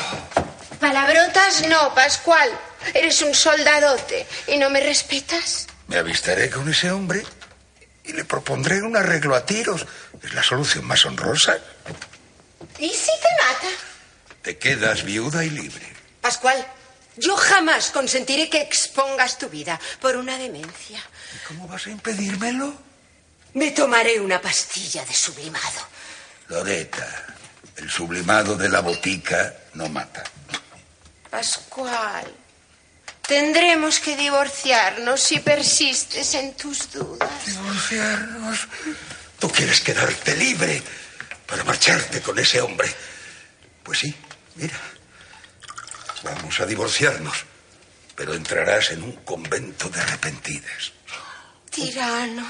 Palabrotas no, Pascual. Eres un soldadote y no me respetas. Me avistaré con ese hombre y le propondré un arreglo a tiros. Es la solución más honrosa. ¿Y si te mata? Te quedas viuda y libre. Pascual, yo jamás consentiré que expongas tu vida por una demencia. ¿Y cómo vas a impedírmelo? Me tomaré una pastilla de sublimado. Loreta, el sublimado de la botica no mata. Pascual, tendremos que divorciarnos si persistes en tus dudas. ¿Divorciarnos? Tú quieres quedarte libre para marcharte con ese hombre. Pues sí, mira. Vamos a divorciarnos, pero entrarás en un convento de arrepentidas. Tirano.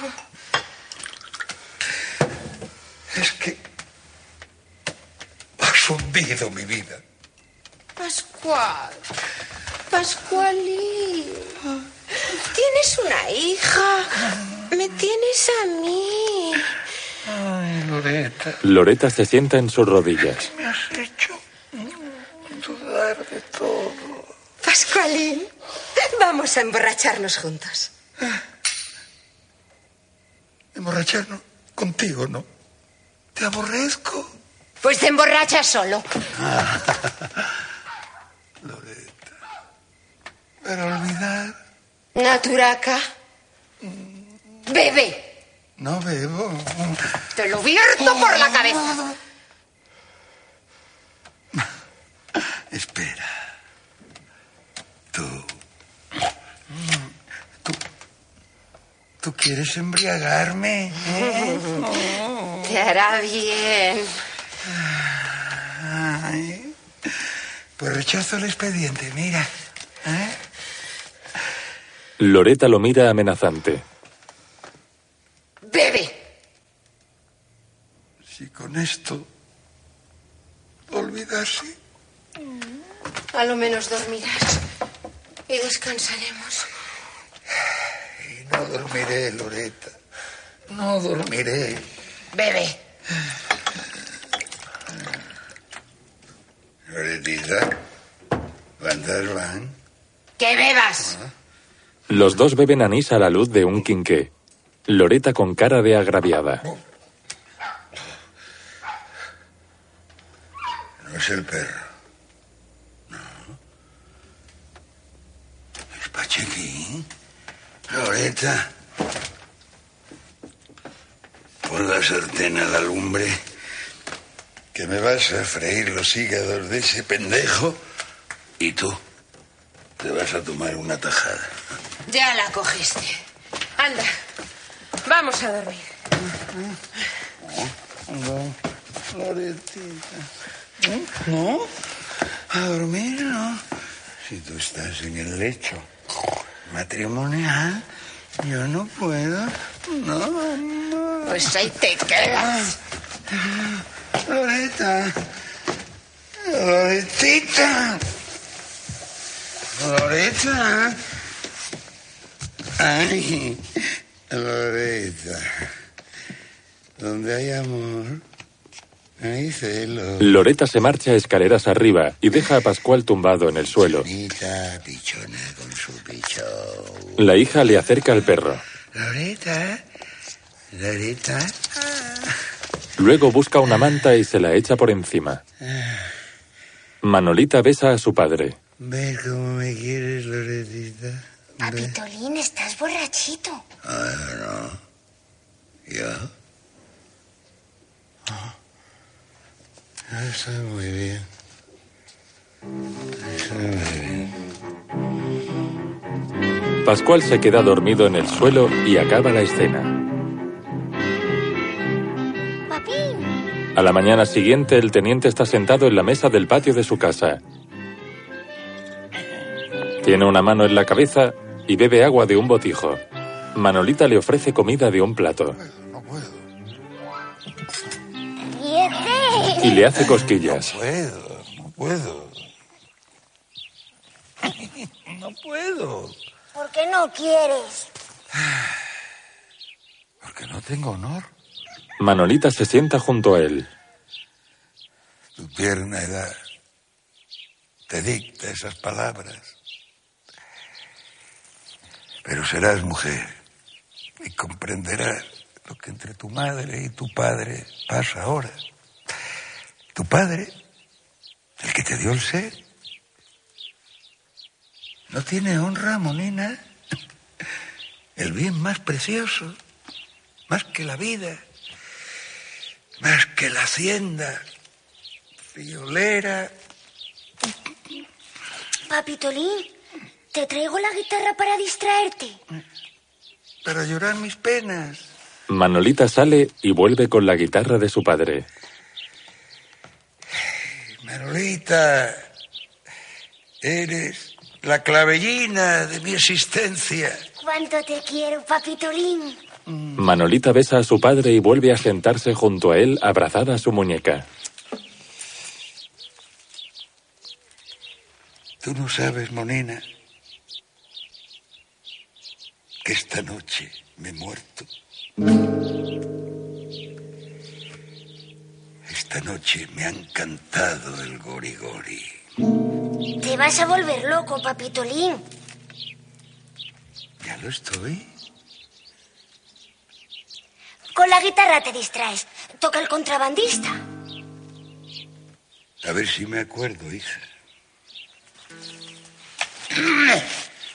Es que has hundido mi vida. Pascual. Pascualín. Tienes una hija. Me tienes a mí. Ay, Loreta. Loreta se sienta en sus rodillas. Me has hecho dudar de todo. Pascualín, vamos a emborracharnos juntos. Emborracharnos contigo, ¿no? Te aborrezco. Pues te emborrachas solo. Loreta. Para olvidar, Naturaca. Bebe. no bebo. Te lo vierto por la cabeza. Espera. Tú. Tú. ¿Tú quieres embriagarme? eh? Te hará bien. Ay. Pues rechazo el expediente, mira. ¿eh? Loreta lo mira amenazante. Bebe. Si con esto olvidase. A lo menos dormirás. Y descansaremos. Y no dormiré, Loreta. No dormiré. Bebe. Loretita, ¿cuántas van? Que bebas. Los dos beben anís a la luz de un quinqué. Loreta con cara de agraviada. No es el perro. No. Es Pachequín. ¿eh? Loreta. Pon la sartén a la lumbre. Que me vas a freír los hígados de ese pendejo. Y tú te vas a tomar una tajada. Ya la cogiste. Anda, vamos a dormir. No, Loretita. No, a dormir no. Si tú estás en el lecho matrimonial, yo no puedo. No, no. Pues ahí te quedas. Loreta. Loretita. Loreta. Ay, Loreta. Donde hay amor, hay celos. Loreta se marcha escaleras arriba y deja a Pascual tumbado en el suelo. Loreta, pichona con su pichón. La hija le acerca al perro. Loreta, Loreta. Luego busca una manta y se la echa por encima. Manolita besa a su padre. ¿Ves cómo me quieres, Loretita? Papitolín, estás borrachito. Ah, no. ¿Yo? Ah. Está muy bien. Está muy bien. Pascual se queda dormido en el suelo y acaba la escena. Papín. A la mañana siguiente, el teniente está sentado en la mesa del patio de su casa. Tiene una mano en la cabeza y bebe agua de un botijo. Manolita le ofrece comida de un plato y le hace cosquillas. No puedo, no puedo. No puedo. ¿Por qué no quieres? Porque no tengo honor. Manolita se sienta junto a él. Tu tierna edad te dicta esas palabras. Pero serás mujer y comprenderás lo que entre tu madre y tu padre pasa ahora. Tu padre, el que te dio el ser, no tiene honra, monina. El bien más precioso, más que la vida, más que la hacienda, friolera. Papitolín, te traigo la guitarra para distraerte. Para llorar mis penas. Manolita sale y vuelve con la guitarra de su padre. Manolita, eres la clavellina de mi existencia. ¿Cuánto te quiero, Papitolín? Manolita besa a su padre y vuelve a sentarse junto a él, abrazada a su muñeca. Tú no sabes, Monina, que esta noche me he muerto. Esta noche me ha encantado el gorigori. Te vas a volver loco, Papitolín. Ya lo estoy. Con la guitarra te distraes. Toca el contrabandista. A ver si me acuerdo, hija.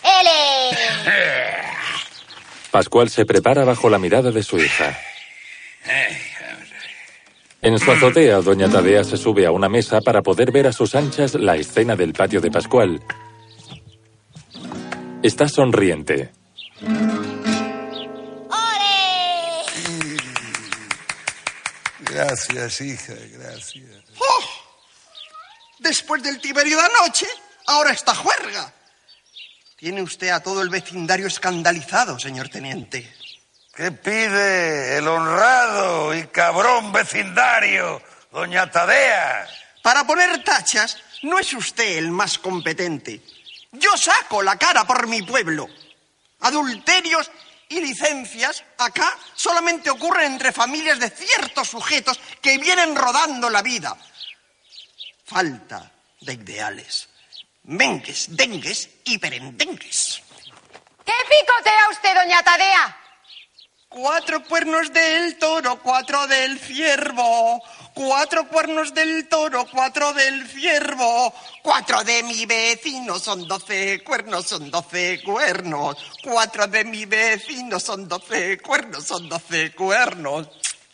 ¡Ele! Pascual se prepara bajo la mirada de su hija. En su azotea, doña Tadea se sube a una mesa para poder ver a sus anchas la escena del patio de Pascual. Está sonriente. Gracias, hija, gracias. ¡Oh! Después del Tiberio de anoche, ahora está juerga. Tiene usted a todo el vecindario escandalizado, señor teniente. ¿Qué pide el honrado y cabrón vecindario, doña Tadea? Para poner tachas, no es usted el más competente. Yo saco la cara por mi pueblo. Adulterios y licencias acá solamente ocurren entre familias de ciertos sujetos que vienen rodando la vida. Falta de ideales. Mengues, dengues y perendengues. ¿Qué picotea usted, doña Tadea? Cuatro cuernos del toro, cuatro del ciervo, cuatro cuernos del toro, cuatro del ciervo, cuatro de mi vecino son doce cuernos, son doce cuernos, cuatro de mi vecino son doce cuernos, son doce cuernos.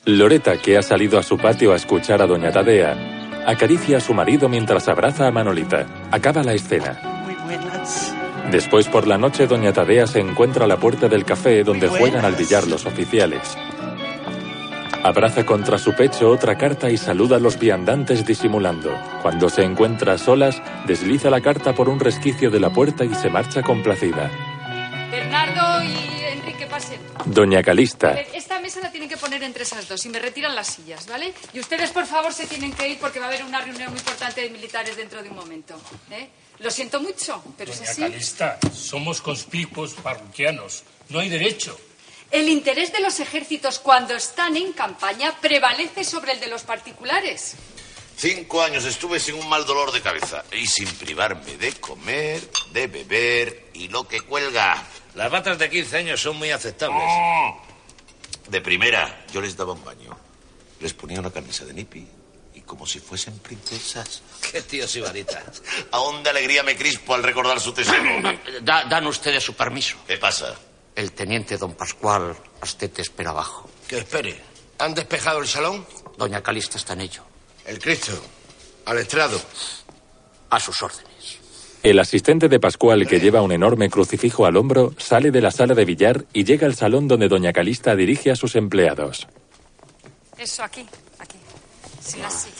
Loreta, que ha salido a su patio a escuchar a Doña Tadea, acaricia a su marido mientras abraza a Manolita. Acaba la escena. Muy buenas. Después por la noche Doña Tadea se encuentra a la puerta del café donde juegan al billar los oficiales. Abraza contra su pecho otra carta y saluda a los viandantes disimulando. Cuando se encuentra a solas, desliza la carta por un resquicio de la puerta y se marcha complacida. Bernardo y pasen. Doña Calista, ver, Esta mesa la tienen que poner entre esas dos y me retiran las sillas, ¿vale? Y ustedes, por favor, se tienen que ir porque va a haber una reunión muy importante de militares dentro de un momento. ¿eh? Lo siento mucho, pero es Doña así. Calista, somos conspicuos parroquianos. No hay derecho. El interés de los ejércitos cuando están en campaña prevalece sobre el de los particulares. Cinco años estuve sin un mal dolor de cabeza y sin privarme de comer, de beber y lo que cuelga. Las batas de 15 años son muy aceptables. De primera, yo les daba un baño. Les ponía una camisa de nipi y como si fuesen princesas. Qué tío sibarita. Aún de alegría me crispo al recordar su tesoro. Da- dan ustedes su permiso. ¿Qué pasa? El teniente don Pascual Astete espera abajo. Que espere. ¿Han despejado el salón? Doña Calista está en ello. El Cristo. Al estrado. A sus órdenes. El asistente de Pascual, que lleva un enorme crucifijo al hombro, sale de la sala de billar y llega al salón donde Doña Calista dirige a sus empleados. Eso, aquí, aquí. Sí, la silla.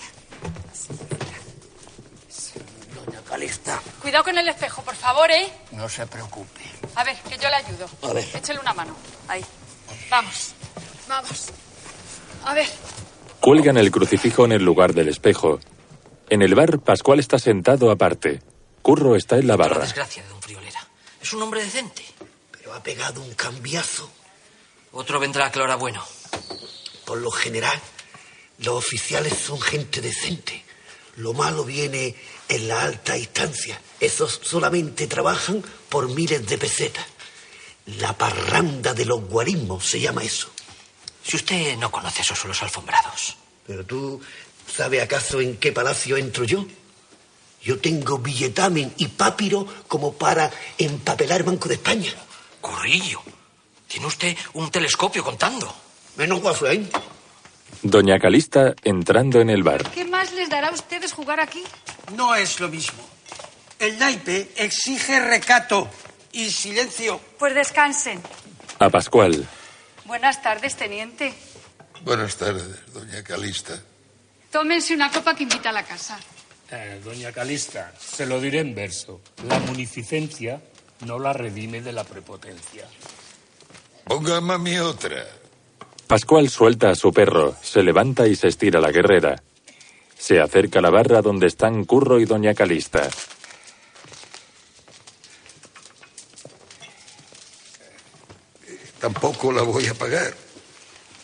Doña Calista, Cuidado con el espejo, por favor, ¿eh? no se preocupe. A ver, que yo le ayudo. A ver. Échale una mano. Ahí. Vamos. Vamos. A ver. Cuelgan el crucifijo en el lugar del espejo. En el bar, Pascual está sentado aparte. Curro está en la La barra. desgracia de don Friolera. Es un hombre decente. Pero ha pegado un cambiazo. Otro vendrá lo hará bueno. Por lo general, los oficiales son gente decente. Lo malo viene en la alta instancia. Esos solamente trabajan por miles de pesetas. La parranda de los guarismos se llama eso. Si usted no conoce esos suelos alfombrados. Pero tú, ¿sabe acaso en qué palacio entro yo? Yo tengo billetamen y papiro como para empapelar Banco de España. Corrillo. Tiene usted un telescopio contando. Menos guafraín. Doña Calista entrando en el bar. ¿Qué más les dará a ustedes jugar aquí? No es lo mismo. El naipe exige recato y silencio. Pues descansen. A Pascual. Buenas tardes, teniente. Buenas tardes, doña Calista. Tómense una copa que invita a la casa. Eh, doña Calista, se lo diré en verso. La munificencia no la redime de la prepotencia. Póngame a mí otra. Pascual suelta a su perro, se levanta y se estira la guerrera. Se acerca a la barra donde están Curro y Doña Calista. Tampoco la voy a pagar.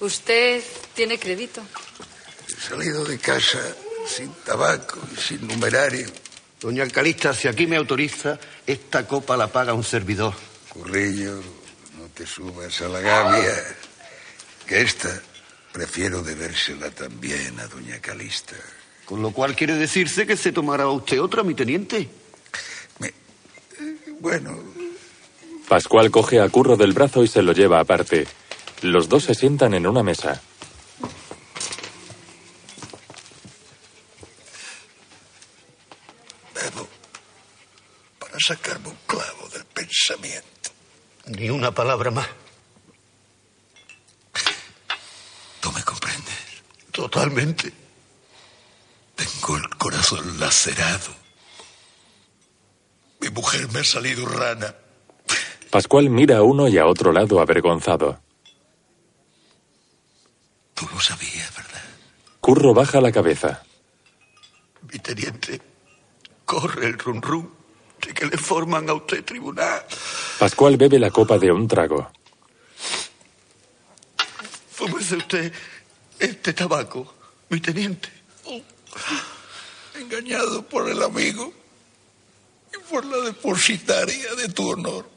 Usted tiene crédito. He salido de casa sin tabaco y sin numerario. Doña Calista, si aquí me autoriza, esta copa la paga un servidor. Currillo, no te subas a la gavia. Que esta prefiero debérsela también a doña Calista. Con lo cual quiere decirse que se tomará usted otra, mi teniente. Bueno, Pascual coge a Curro del brazo y se lo lleva aparte. Los dos se sientan en una mesa. bebo para sacarme un clavo del pensamiento. Ni una palabra más. ¿Tú me comprendes? Totalmente. Tengo el corazón lacerado. Mi mujer me ha salido rana. Pascual mira a uno y a otro lado avergonzado. Tú lo sabías, ¿verdad? Curro baja la cabeza. Mi teniente corre el rum rum de que le forman a usted tribunal. Pascual bebe la copa de un trago. Fúmese usted este tabaco, mi teniente. Engañado por el amigo y por la depositaria de tu honor.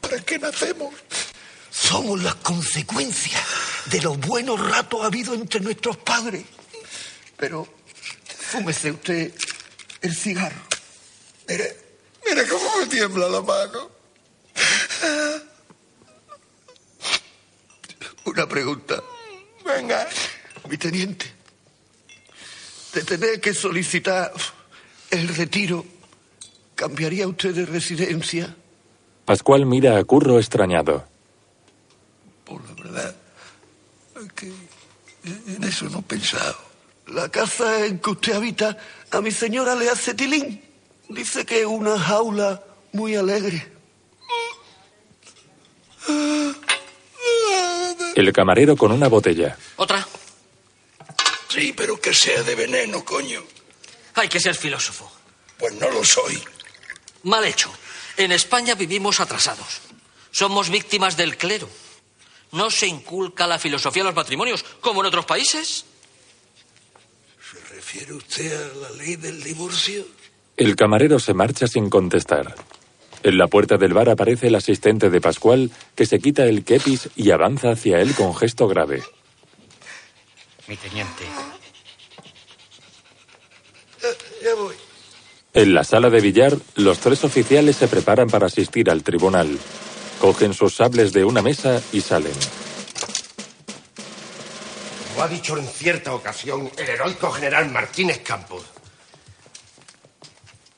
¿Para qué nacemos? Somos las consecuencias de los buenos ratos habidos entre nuestros padres. Pero fúmese usted el cigarro. Mire, mire cómo me tiembla la mano. Una pregunta. Venga. Mi teniente, de tener que solicitar el retiro, ¿cambiaría usted de residencia? Pascual mira a Curro extrañado. Por la verdad, es que en eso no he pensado. La casa en que usted habita a mi señora le hace tilín. Dice que es una jaula muy alegre. El camarero con una botella. ¿Otra? Sí, pero que sea de veneno, coño. Hay que ser filósofo. Pues no lo soy. Mal hecho. En España vivimos atrasados. Somos víctimas del clero. No se inculca la filosofía en los matrimonios como en otros países. ¿Se refiere usted a la ley del divorcio? El camarero se marcha sin contestar. En la puerta del bar aparece el asistente de Pascual, que se quita el kepis y avanza hacia él con gesto grave. Mi teniente. Ya voy. En la sala de billar, los tres oficiales se preparan para asistir al tribunal. Cogen sus sables de una mesa y salen. Como ha dicho en cierta ocasión el heroico general Martínez Campos,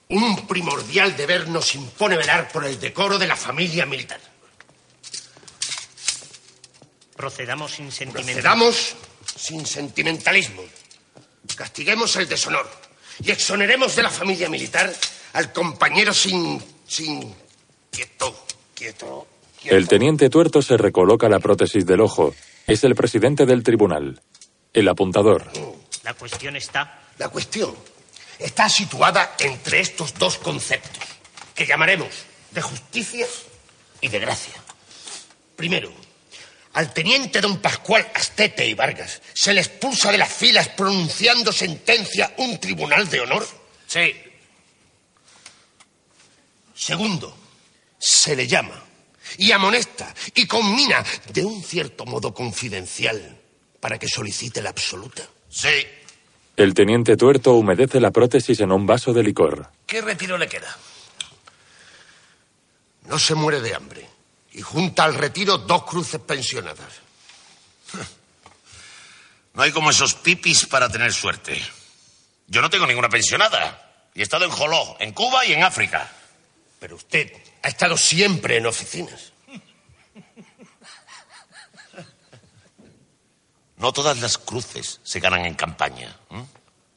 un primordial deber nos impone velar por el decoro de la familia militar. Procedamos sin sentimiento. Procedamos sin sentimentalismo. Castiguemos el deshonor y exoneremos de la familia militar al compañero sin. sin. quieto, quieto. El teniente tuerto se recoloca la prótesis del ojo. Es el presidente del tribunal. El apuntador. La cuestión está. La cuestión está situada entre estos dos conceptos, que llamaremos de justicia y de gracia. Primero, al teniente don Pascual Astete y Vargas se le expulsa de las filas pronunciando sentencia un tribunal de honor. Sí. Segundo, se le llama y amonesta y conmina de un cierto modo confidencial para que solicite la absoluta. Sí. El teniente tuerto humedece la prótesis en un vaso de licor. ¿Qué retiro le queda? No se muere de hambre y junta al retiro dos cruces pensionadas. No hay como esos pipis para tener suerte. Yo no tengo ninguna pensionada. Y he estado en Joló, en Cuba y en África. Pero usted ha estado siempre en oficinas. No todas las cruces se ganan en campaña.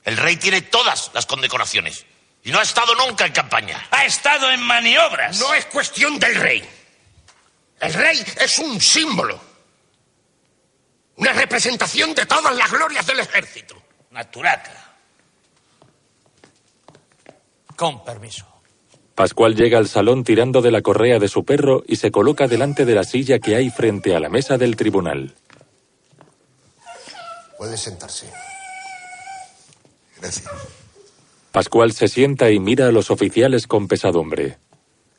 El rey tiene todas las condecoraciones. Y no ha estado nunca en campaña. Ha estado en maniobras. No es cuestión del rey. El rey es un símbolo. Una representación de todas las glorias del ejército. Naturaca. Con permiso. Pascual llega al salón tirando de la correa de su perro y se coloca delante de la silla que hay frente a la mesa del tribunal. Puede sentarse. Gracias. Pascual se sienta y mira a los oficiales con pesadumbre.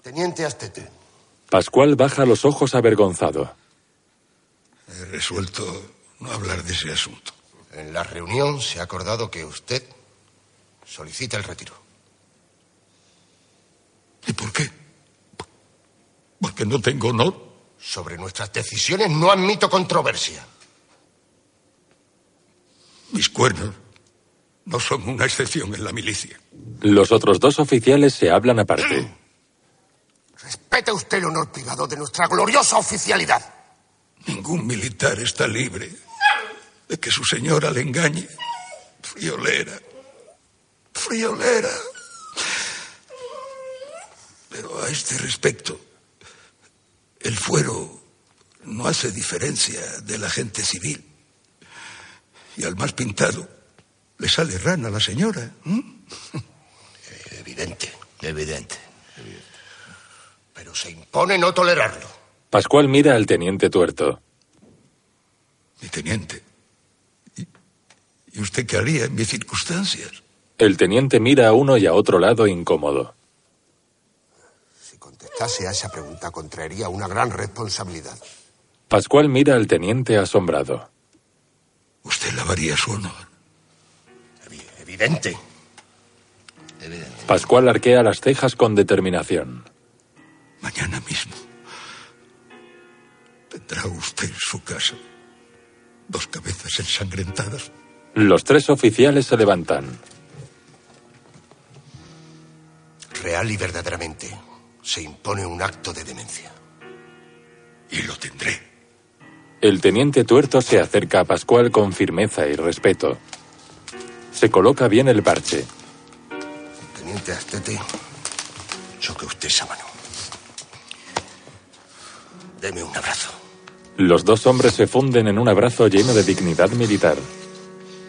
Teniente Astete, Pascual baja los ojos avergonzado. He resuelto no hablar de ese asunto. en la reunión se ha acordado que usted solicita el retiro. ¿Y por qué? Porque no tengo honor. Sobre nuestras decisiones no admito controversia. Mis cuernos no son una excepción en la milicia. Los otros dos oficiales se hablan aparte. Respete usted el honor privado de nuestra gloriosa oficialidad. Ningún militar está libre de que su señora le engañe. Friolera. Friolera. Pero a este respecto, el fuero no hace diferencia de la gente civil. Y al más pintado le sale rana a la señora. Evidente. Evidente. Pero se impone no tolerarlo. Pascual mira al teniente tuerto. Mi teniente. ¿Y, y usted qué haría en mis circunstancias? El teniente mira a uno y a otro lado incómodo. Si contestase a esa pregunta contraería una gran responsabilidad. Pascual mira al teniente asombrado. Usted lavaría su honor. Evidente. Pascual arquea las cejas con determinación. Mañana mismo tendrá usted en su casa dos cabezas ensangrentadas. Los tres oficiales se levantan. Real y verdaderamente se impone un acto de demencia. Y lo tendré. El teniente tuerto se acerca a Pascual con firmeza y respeto. Se coloca bien el parche. Teniente Astete, choque usted esa mano. Deme un abrazo. Los dos hombres se funden en un abrazo lleno de dignidad militar.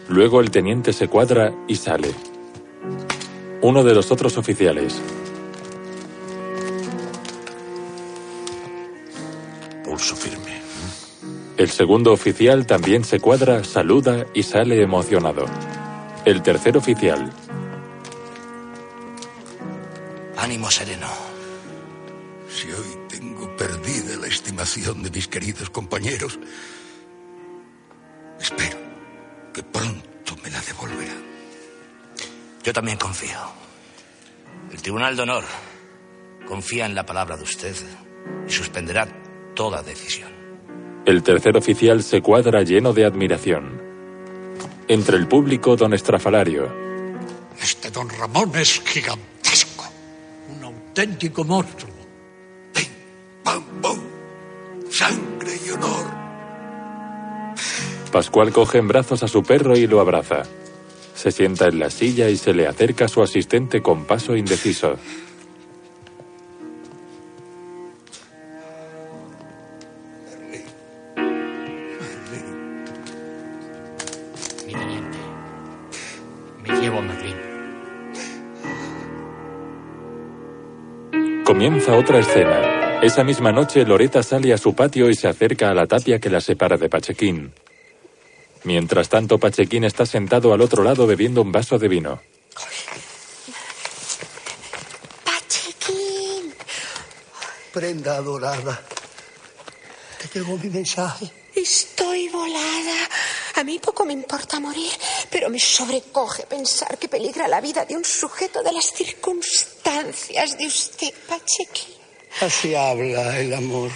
Luego el teniente se cuadra y sale. Uno de los otros oficiales. Pulso firme. El segundo oficial también se cuadra, saluda y sale emocionado. El tercer oficial. Ánimo sereno. Si hoy tengo perdida la estimación de mis queridos compañeros, espero que pronto me la devolverán. Yo también confío. El Tribunal de Honor confía en la palabra de usted y suspenderá toda decisión. El tercer oficial se cuadra lleno de admiración. Entre el público, don Estrafalario. Este don Ramón es gigantesco. Un auténtico monstruo. ¡Pam, pam! ¡Sangre y honor! Pascual coge en brazos a su perro y lo abraza. Se sienta en la silla y se le acerca a su asistente con paso indeciso. Llevo a Merlín. Comienza otra escena. Esa misma noche, Loreta sale a su patio y se acerca a la tapia que la separa de Pachequín. Mientras tanto, Pachequín está sentado al otro lado bebiendo un vaso de vino. Pachequín. Prenda adorada. ¿Te llegó mi mensaje? Estoy volada. A mí poco me importa morir, pero me sobrecoge pensar que peligra la vida de un sujeto de las circunstancias de usted, Pachequín. Así habla el amor.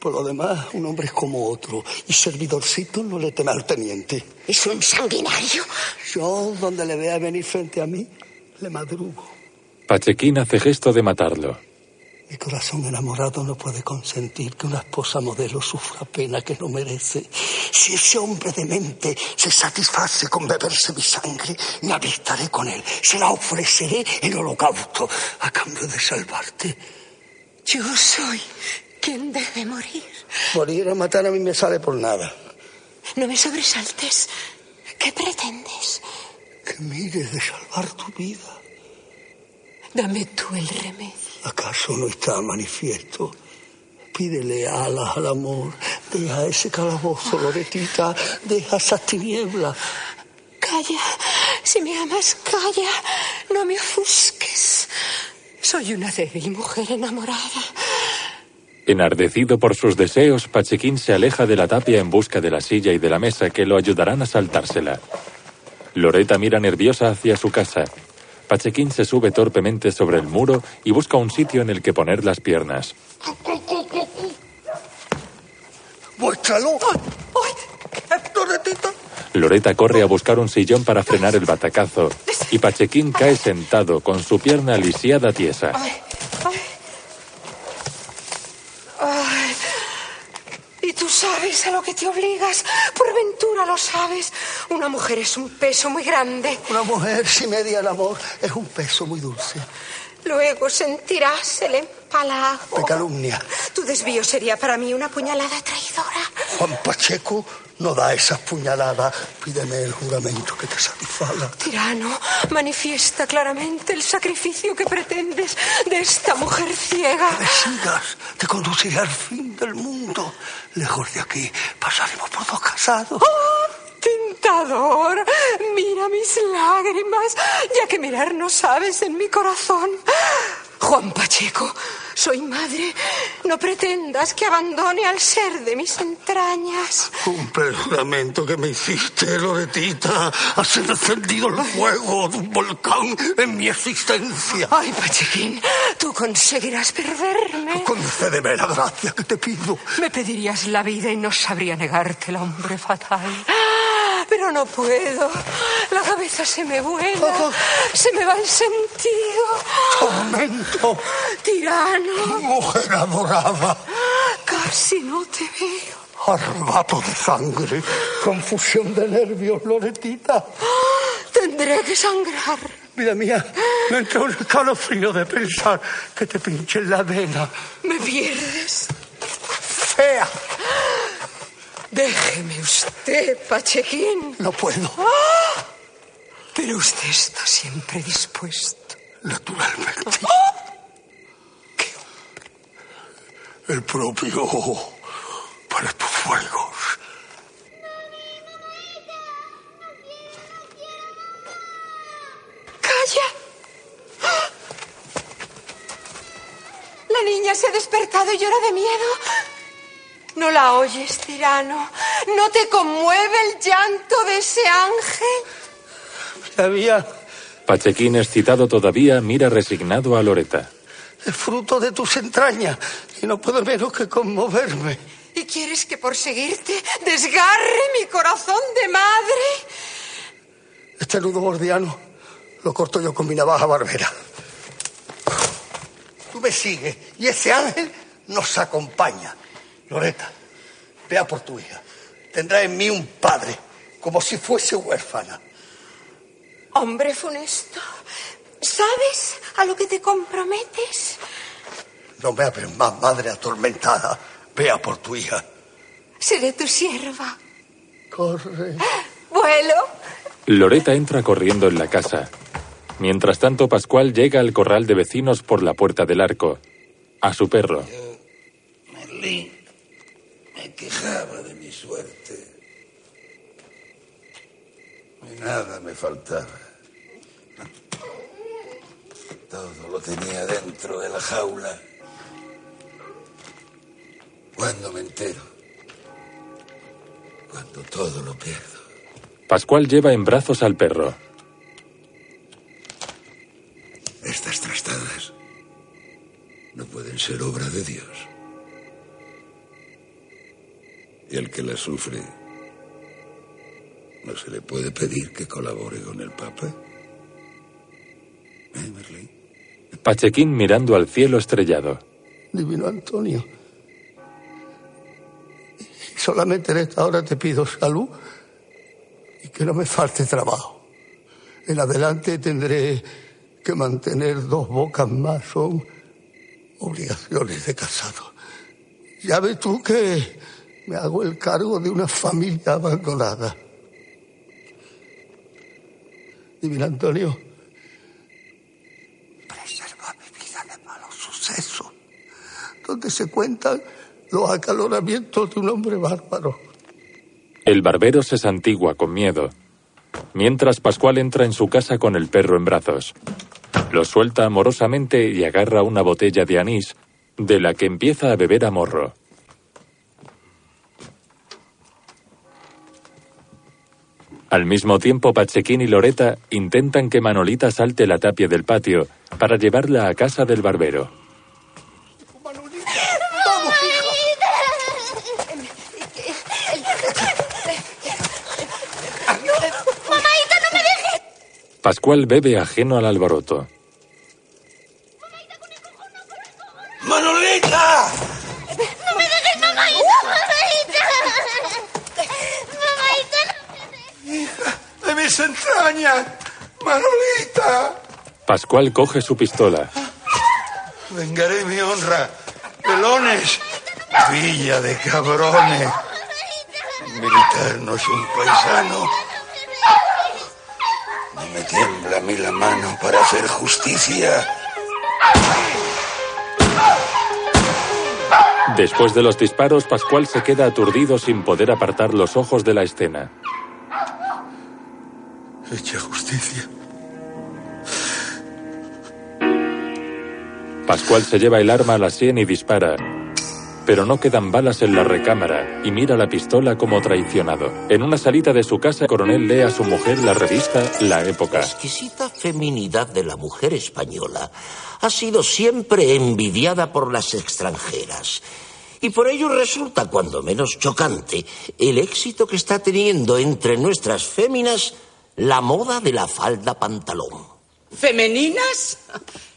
Por lo demás, un hombre es como otro. Y servidorcito no le teme al teniente. Es un sanguinario. Yo, donde le vea venir frente a mí, le madrugo. Pachequín hace gesto de matarlo. Mi corazón enamorado no puede consentir que una esposa modelo sufra pena que no merece. Si ese hombre demente se satisface con beberse mi sangre, me alistaré con él. Se la ofreceré en holocausto a cambio de salvarte. Yo soy quien debe morir. Morir o matar a mí me sale por nada. No me sobresaltes. ¿Qué pretendes? Que mires de salvar tu vida. Dame tú el remedio. ¿Acaso no está manifiesto? Pídele alas al amor. Deja ese calabozo, Loretita. Deja esas tinieblas. Calla. Si me amas, calla. No me ofusques. Soy una débil mujer enamorada. Enardecido por sus deseos, Pachequín se aleja de la tapia en busca de la silla y de la mesa que lo ayudarán a saltársela. Loreta mira nerviosa hacia su casa. Pachequín se sube torpemente sobre el muro y busca un sitio en el que poner las piernas. ¡Muéstralo! ¡Loretita! Loreta corre a buscar un sillón para frenar el batacazo y Pachequín cae sentado con su pierna lisiada tiesa. Ay, ay. Ay. Y tú sabes a lo que te obligas. Por ventura lo sabes. Una mujer es un peso muy grande. Una mujer, si media el amor, es un peso muy dulce. Luego sentirás el empalago. De calumnia. Tu desvío sería para mí una puñalada traidora. Juan Pacheco no da esas puñaladas. Pídeme el juramento que te satisfaga. Tirano, manifiesta claramente el sacrificio que pretendes de esta mujer ciega. Me sigas, te conduciré al fin del mundo. Lejos de aquí pasaremos por dos casados. ¡Oh, tentador! Mira mis lágrimas, ya que mirar no sabes en mi corazón. Juan Pacheco, Soy madre. No pretendas que abandone al ser de mis entrañas. Cumple el juramento que me hiciste, Loretita. Has encendido el fuego de un volcán en mi existencia. Ay, Pachequín, tú conseguirás perderme. Concédeme la gracia que te pido. Me pedirías la vida y no sabría negarte el hombre fatal. Pero no puedo. La cabeza se me vuela. Se me va el sentido. Tormento. Tirano. Mujer adorada. Casi no te veo. Arrebato de sangre. Confusión de nervios, Loretita. Tendré que sangrar. Vida mía, me entra un escalofrío de pensar que te pinche en la vena. Me pierdes. Fea. Déjeme usted, Pachequín. No puedo. ¡Ah! Pero usted está siempre dispuesto. Naturalmente. El propio para tus fuegos. ¡Calla! La niña se ha despertado y llora de miedo. ¿No la oyes, tirano? ¿No te conmueve el llanto de ese ángel? Sabía, Pachequín, excitado todavía, mira resignado a Loreta. es fruto de tus entrañas y no puedo menos que conmoverme. ¿Y quieres que por seguirte desgarre mi corazón de madre? Este nudo gordiano lo corto yo con mi navaja barbera. Tú me sigues y ese ángel nos acompaña. Loreta, vea por tu hija. Tendrá en mí un padre, como si fuese huérfana. Hombre funesto, ¿sabes a lo que te comprometes? No me hables más, madre atormentada. Vea por tu hija. Seré tu sierva. Corre. Vuelo. Loreta entra corriendo en la casa. Mientras tanto, Pascual llega al corral de vecinos por la puerta del arco. A su perro. Merlín me quejaba de mi suerte. Y nada me faltaba. Todo lo tenía dentro de la jaula. Cuando me entero. Cuando todo lo pierdo. Pascual lleva en brazos al perro. Estas trastadas no pueden ser obra de Dios. Y el que las sufre, no se le puede pedir que colabore con el Papa. ¿Eh, Merlín? Pachequín mirando al cielo estrellado. Divino Antonio, solamente en esta hora te pido salud y que no me falte trabajo. En adelante tendré que mantener dos bocas más, son obligaciones de casado. Ya ves tú que me hago el cargo de una familia abandonada. Divino Antonio, preserva mi vida de malos sucesos, donde se cuentan los acaloramientos de un hombre bárbaro. El barbero se santigua con miedo. Mientras Pascual entra en su casa con el perro en brazos. Lo suelta amorosamente y agarra una botella de anís, de la que empieza a beber a morro. Al mismo tiempo, Pachequín y Loreta intentan que Manolita salte la tapia del patio para llevarla a casa del barbero. ¡Mamaita, no me dejes! Pascual bebe ajeno al alboroto. ¡Manolita! ¡No me dejes, mamaita! ¡Mamaita! ¡Mamaita! ¡Hija de mis entrañas! ¡Manolita! Pascual coge su pistola. Vengaré mi honra. Pelones. Villa de cabrones. Militar no es un paisano. No me tiembla a mí la mano para hacer justicia. Después de los disparos, Pascual se queda aturdido sin poder apartar los ojos de la escena. Hecha justicia. Pascual se lleva el arma a la sien y dispara. Pero no quedan balas en la recámara y mira la pistola como traicionado. En una salita de su casa, el coronel lee a su mujer la revista La Época. La exquisita feminidad de la mujer española ha sido siempre envidiada por las extranjeras. Y por ello resulta cuando menos chocante el éxito que está teniendo entre nuestras féminas la moda de la falda pantalón. ¿Femeninas?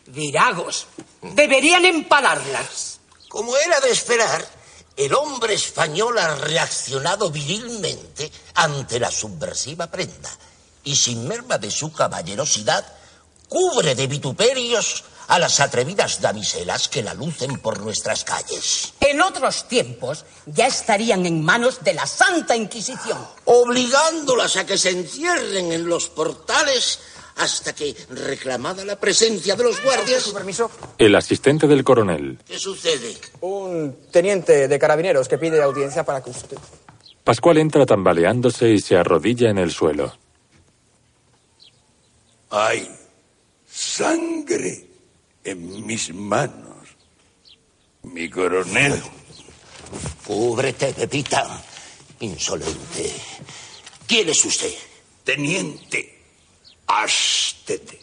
Viragos. Deberían empalarlas. Como era de esperar, el hombre español ha reaccionado virilmente ante la subversiva prenda y sin merma de su caballerosidad cubre de vituperios a las atrevidas damiselas que la lucen por nuestras calles. En otros tiempos ya estarían en manos de la Santa Inquisición. Obligándolas a que se encierren en los portales hasta que, reclamada la presencia de los guardias... permiso? El asistente del coronel. ¿Qué sucede? Un teniente de carabineros que pide audiencia para que usted... Pascual entra tambaleándose y se arrodilla en el suelo. Hay sangre en mis manos. Mi coronel. Cúbrete, Pepita. Insolente. ¿Quién es usted? Teniente Astete,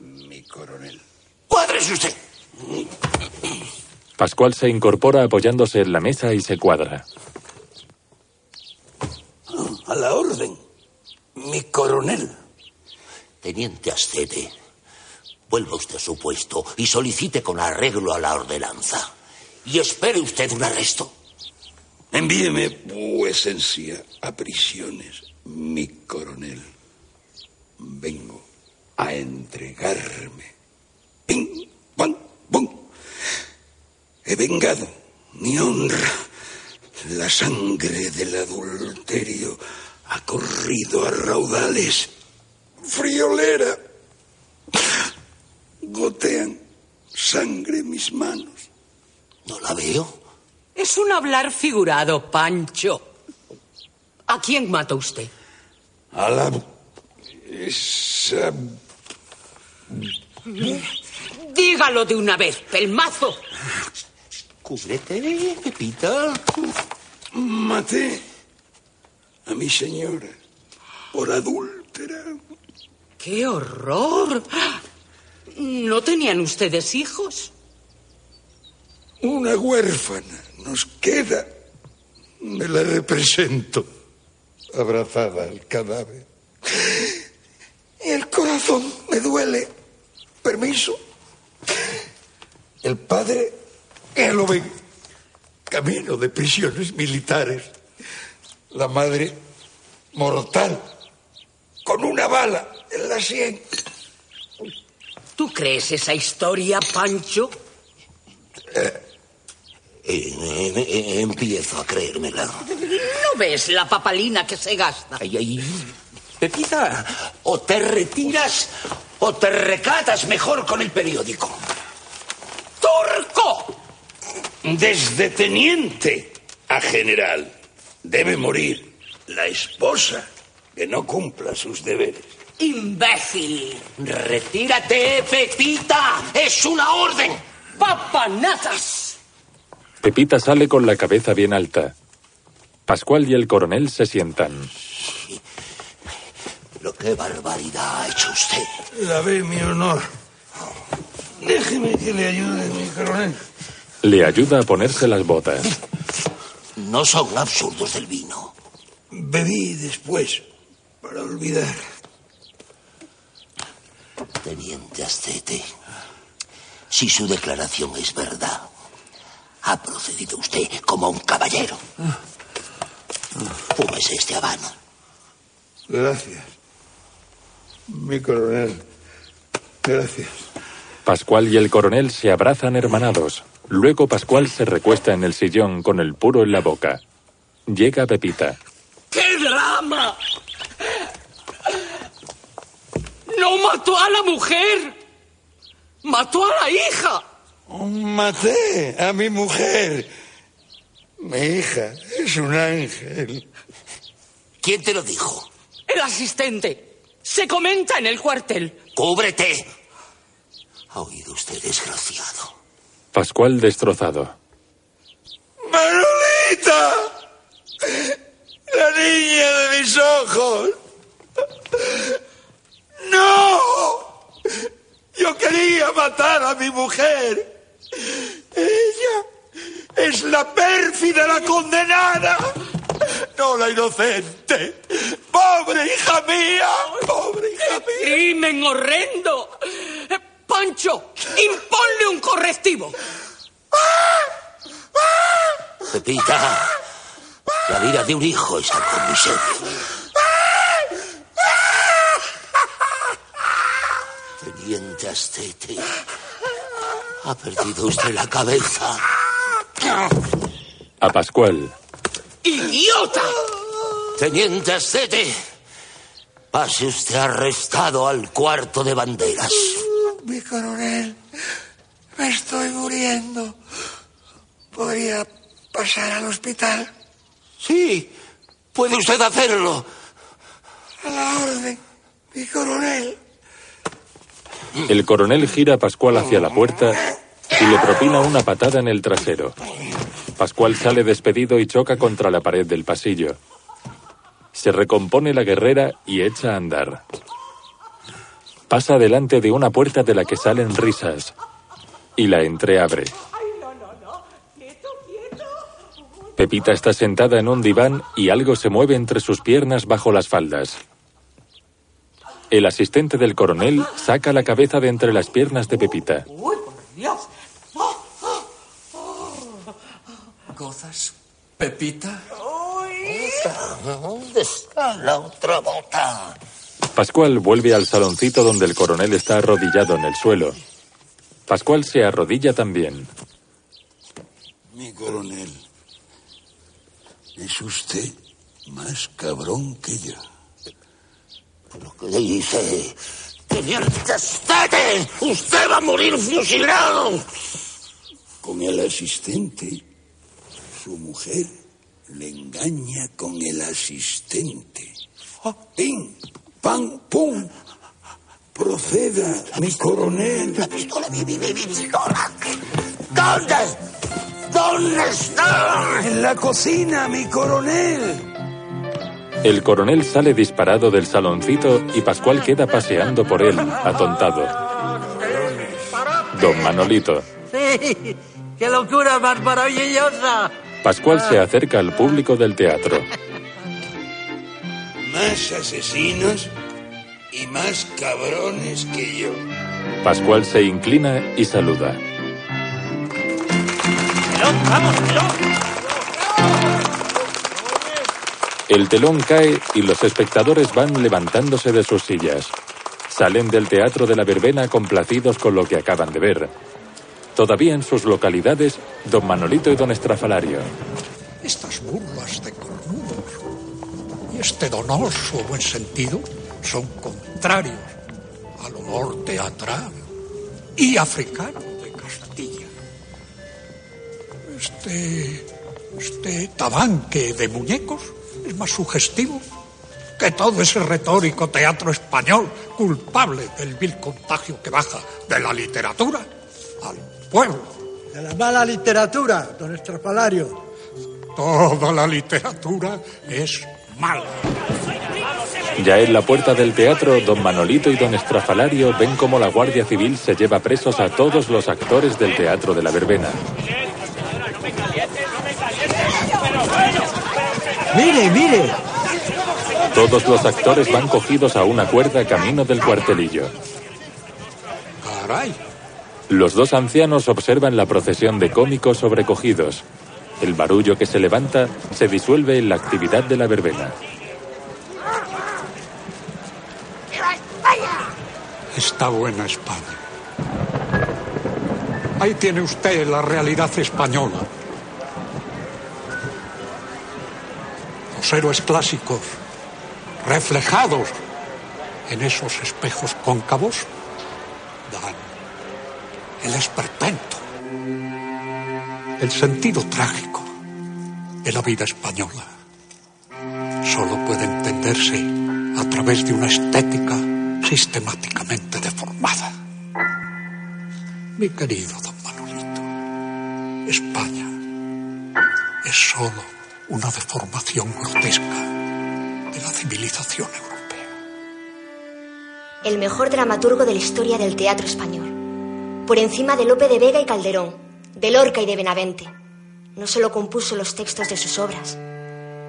mi coronel. ¡Cuádrese usted! Pascual se incorpora apoyándose en la mesa y se cuadra. A la orden, mi coronel. Teniente Astete, vuelva usted a su puesto y solicite con arreglo a la ordenanza. Y espere usted un arresto. Envíeme vuecencia a prisiones, mi coronel. Vengo a entregarme. Ping, pam, pum. He vengado mi honra. La sangre del adulterio ha corrido a raudales. Friolera. Gotean sangre mis manos. ¿No la veo? Es un hablar figurado, Pancho. ¿A quién mata usted? A la esa... Dígalo de una vez, pelmazo. Cúbrete, Pepita. Maté a mi señora por adúltera. ¡Qué horror! ¿No tenían ustedes hijos? Una huérfana nos queda. Me la represento, abrazada al cadáver. Y el corazón me duele. Permiso. El padre, ya lo ven, camino de prisiones militares. La madre, mortal, con una bala en la sien. ¿Tú crees esa historia, Pancho? Eh, eh, eh, empiezo a creérmela. ¿No ves la papalina que se gasta? Ay, ay, Pepita, o te retiras o te recatas mejor con el periódico. ¡Turco! Desde teniente a general debe morir la esposa que no cumpla sus deberes. ¡Imbécil! Retírate, Pepita. Es una orden. ¡Papanatas! Pepita sale con la cabeza bien alta. Pascual y el coronel se sientan. Pero qué barbaridad ha hecho usted. La ve mi honor. Déjeme que le ayude, mi coronel. Le ayuda a ponerse las botas. No son absurdos del vino. Bebí después, para olvidar. Teniente Astete, si su declaración es verdad, ha procedido usted como un caballero. Fúmese este habano. Gracias. Mi coronel. Gracias. Pascual y el coronel se abrazan hermanados. Luego Pascual se recuesta en el sillón con el puro en la boca. Llega Pepita. ¡Qué drama! No mató a la mujer. Mató a la hija. Maté a mi mujer. Mi hija es un ángel. ¿Quién te lo dijo? El asistente. Se comenta en el cuartel. ¡Cúbrete! ¿Ha oído usted, desgraciado? Pascual destrozado. ¡Manolita! La niña de mis ojos. ¡No! Yo quería matar a mi mujer. Ella es la pérfida, la condenada. No la inocente. ¡Pobre hija mía! ¡Pobre hija mía! ¡Crimen horrendo! Pancho, imponle un correctivo. Pepita, la vida de un hijo es algo muy serio. Teniente Astete, ha perdido usted la cabeza. A Pascual. ¡Idiota! Teniente Astete, pase usted arrestado al cuarto de banderas. Mi coronel, me estoy muriendo. ¿Podría pasar al hospital? Sí, puede usted hacerlo. A la orden, mi coronel. El coronel gira a Pascual hacia la puerta y le propina una patada en el trasero. Pascual sale despedido y choca contra la pared del pasillo. Se recompone la guerrera y echa a andar. Pasa delante de una puerta de la que salen risas y la entreabre. Pepita está sentada en un diván y algo se mueve entre sus piernas bajo las faldas. El asistente del coronel saca la cabeza de entre las piernas de Pepita. ¡Uy, por Dios! ¿Gozas, Pepita? ¿Dónde está la otra bota? Pascual vuelve al saloncito donde el coronel está arrodillado en el suelo. Pascual se arrodilla también. Mi coronel, es usted más cabrón que yo. ¿Pero qué dice? ¡Teniente Astete! ¡Usted va a morir fusilado! Con el asistente, su mujer le engaña con el asistente. ¡Pim! ¡Pam! ¡Pum! Proceda, mi coronel. La pistola, mi, mi, mi, mi pistola. ¿Dónde? ¿Dónde está? En la cocina, mi coronel. El coronel sale disparado del saloncito y Pascual queda paseando por él, atontado. Don Manolito. ¡Sí! ¡Qué locura más maravillosa! Pascual se acerca al público del teatro. Más asesinos y más cabrones que yo. Pascual se inclina y saluda. ¡Vamos, El telón cae y los espectadores van levantándose de sus sillas. Salen del teatro de la verbena complacidos con lo que acaban de ver. Todavía en sus localidades, don Manolito y don Estrafalario. Estas burlas de cornudos y este donoso buen sentido son contrarios al honor teatral y africano de Castilla. Este, este tabanque de muñecos es más sugestivo que todo ese retórico teatro español culpable del vil contagio que baja de la literatura al pueblo. De la mala literatura, don Estrafalario. Toda la literatura es mala. Ya en la puerta del teatro, don Manolito y don Estrafalario ven cómo la Guardia Civil se lleva presos a todos los actores del teatro de la verbena. Mire, mire. Todos los actores van cogidos a una cuerda camino del cuartelillo. Caray, Los dos ancianos observan la procesión de cómicos sobrecogidos. El barullo que se levanta se disuelve en la actividad de la verbena. está buena España. Ahí tiene usted la realidad española. Los héroes clásicos, reflejados en esos espejos cóncavos, dan el esperpento, el sentido trágico de la vida española. Solo puede entenderse a través de una estética sistemáticamente deformada. Mi querido don Manolito, España es solo una deformación grotesca de la civilización europea. El mejor dramaturgo de la historia del teatro español. Por encima de Lope de Vega y Calderón, de Lorca y de Benavente. No solo compuso los textos de sus obras,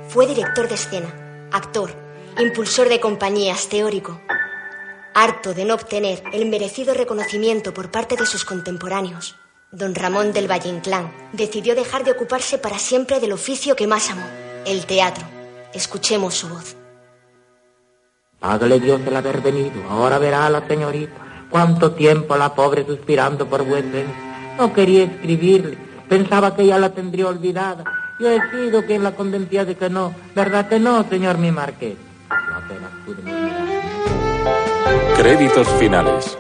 fue director de escena, actor, impulsor de compañías, teórico. Harto de no obtener el merecido reconocimiento por parte de sus contemporáneos, don Ramón del Valle Inclán decidió dejar de ocuparse para siempre del oficio que más amó, el teatro. Escuchemos su voz. Págale Dios el haber venido. Ahora verá a la señorita. Cuánto tiempo la pobre suspirando por vuestra. No quería escribirle. Pensaba que ya la tendría olvidada. Yo he sido quien la convencía de que no. ¿Verdad que no, señor mi marqués? No apenas pude mirar. Créditos finales.